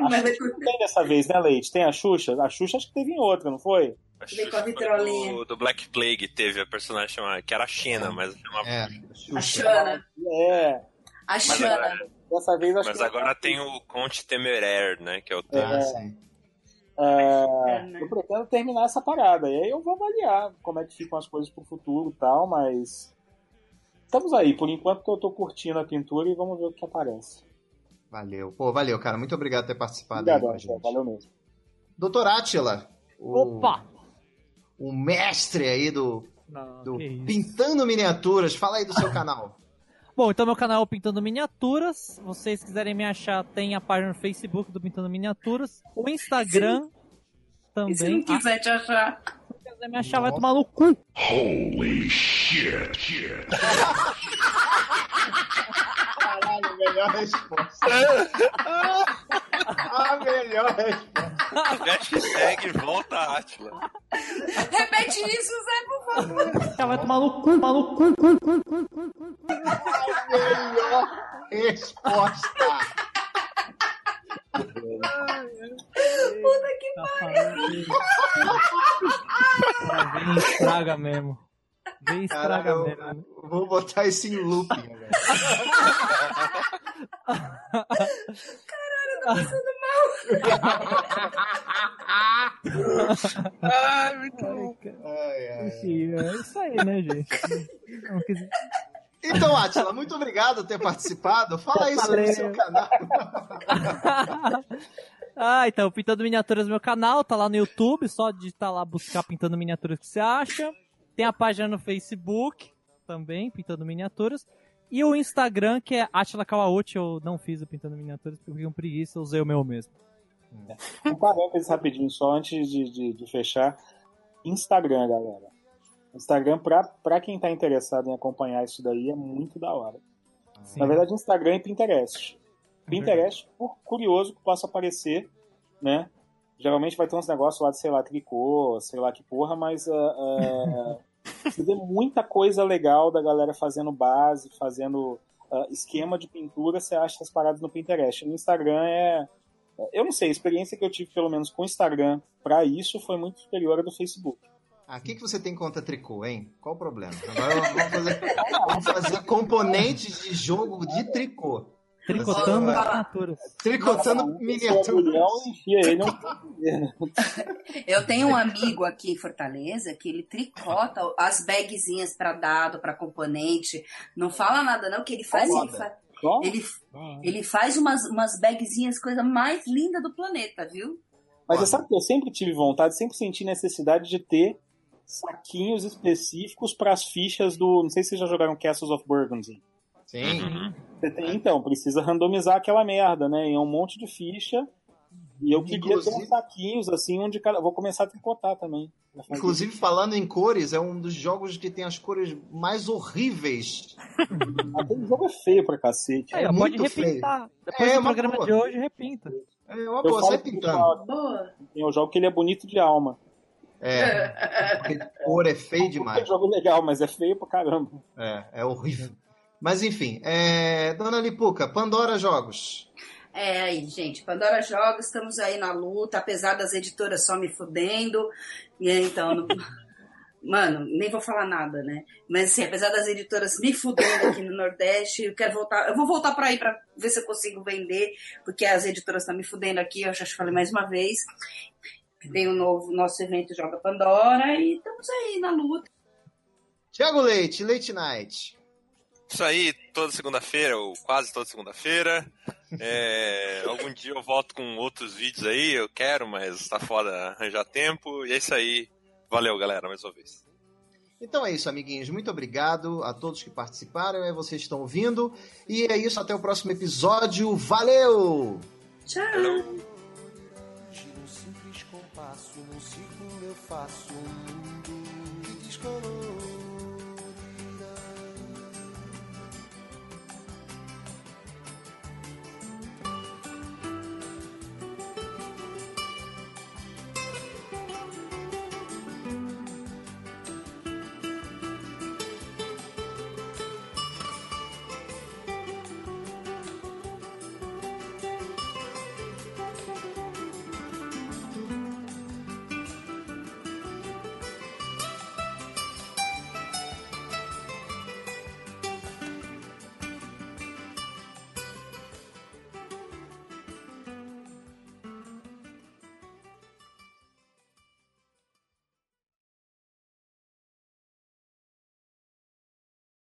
Mas tem dessa vez, né, Leite? Tem a Xuxa? A Xuxa acho que teve em outra, não foi? A Xuxa do, do, Black Plague teve a personagem chamada, que era a Xena, mas chamava é, a Xana. É. A Xana. Dessa vez acho Mas agora tem o Conte Temerer, né? Que é o é, sim. É, eu pretendo terminar essa parada. E aí eu vou avaliar como é que ficam as coisas pro futuro e tal, mas. Estamos aí, por enquanto que eu tô curtindo a pintura e vamos ver o que aparece. Valeu. Pô, valeu, cara. Muito obrigado por ter participado obrigado, aí gente. Valeu mesmo. Doutor Átila. O, Opa! O mestre aí do, Não, do Pintando Miniaturas. Fala aí do seu canal. Bom, então meu canal é Pintando Miniaturas. Se vocês quiserem me achar, tem a página no Facebook do Pintando Miniaturas. O Instagram também. E se não quiser te achar? Se quiser me achar, Nossa. vai tomar no cu. Holy shit. shit. Caralho, melhor resposta. A melhor resposta. Hashtag volta Atila. Repete isso, Zé, por favor. Já vai tomar no cu, tomar no cu, cu, cu, cu, cu. A melhor resposta. Puta que tá pariu. Vem estraga mesmo. Vem estraga Caralho, mesmo. Vou botar isso em looping, velho. Caralho, eu tô passando mal. ai, muito bom. Ai, ai, Enfim, é isso aí, né, gente? Então, Atila, muito obrigado por ter participado. Fala aí sobre o seu canal. ah, então, Pintando Miniaturas meu canal, tá lá no YouTube, só digitar lá, buscar Pintando Miniaturas que você acha. Tem a página no Facebook também, Pintando Miniaturas. E o Instagram, que é Atila Kawauchi, eu não fiz o Pintando Miniaturas porque eu fiquei com preguiça, eu usei o meu mesmo. É. Um parênteses rapidinho, só antes de, de, de, fechar. Instagram, galera. Instagram, pra, pra quem tá interessado em acompanhar isso daí, é muito da hora. Sim. Na verdade, Instagram e Pinterest. É Pinterest, por curioso que possa aparecer, né? Geralmente vai ter uns negócios lá de, sei lá, tricô, sei lá que porra, mas uh, uh, você vê muita coisa legal da galera fazendo base, fazendo uh, esquema de pintura, você acha essas paradas no Pinterest. No Instagram é. Eu não sei, a experiência que eu tive, pelo menos com o Instagram, para isso foi muito superior à do Facebook. Ah, o que, que você tem contra tricô, hein? Qual o problema? Agora vamos fazer, vamos fazer componentes de jogo de tricô. Tricotando miniaturas. Tricotando miniaturas. Eu tenho um amigo aqui em Fortaleza que ele tricota as bagzinhas pra dado, pra componente. Não fala nada, não, que ele faz. Ele, fa- ele, ele faz umas, umas bagzinhas, coisa mais linda do planeta, viu? Mas você sabe que eu sempre tive vontade, sempre senti necessidade de ter saquinhos específicos para as fichas do. Não sei se vocês já jogaram Castles of Burgundy. Sim. Uhum. Você tem, então, precisa randomizar aquela merda, né? E é um monte de ficha. E eu queria ter Inclusive- uns saquinhos, assim, onde cada. Vou começar a tricotar também. Inclusive, falando em cores, é um dos jogos que tem as cores mais horríveis. Aquele jogo é feio pra cacete. É pode muito feio. repintar. Depois É, do uma programa boa. de hoje, repinta. É uma Eu boa, sai que pintando. Tem um jogo que ele é bonito de alma. É, porque cor é feio É demais. um jogo legal, mas é feio pra caramba. É, é horrível. Mas enfim, é... Dona Lipuca, Pandora Jogos. É aí, gente, Pandora Jogos, estamos aí na luta, apesar das editoras só me fudendo. E aí, então, não- mano, nem vou falar nada, né? Mas assim, apesar das editoras me fudendo aqui no Nordeste, eu quero voltar. Eu vou voltar para aí para ver se eu consigo vender, porque as editoras estão me fudendo aqui, eu já te falei mais uma vez. Tem o novo nosso evento Joga Pandora e estamos aí na luta. Tiago Leite, Late Night. Isso aí, toda segunda-feira, ou quase toda segunda-feira. É, algum dia eu volto com outros vídeos aí, eu quero, mas tá foda arranjar tempo. E é isso aí. Valeu, galera, mais uma vez. Então é isso, amiguinhos. Muito obrigado a todos que participaram, aí vocês estão ouvindo. E é isso, até o próximo episódio. Valeu! Tchau! De um simples compasso, num círculo eu faço um mundo descolorido.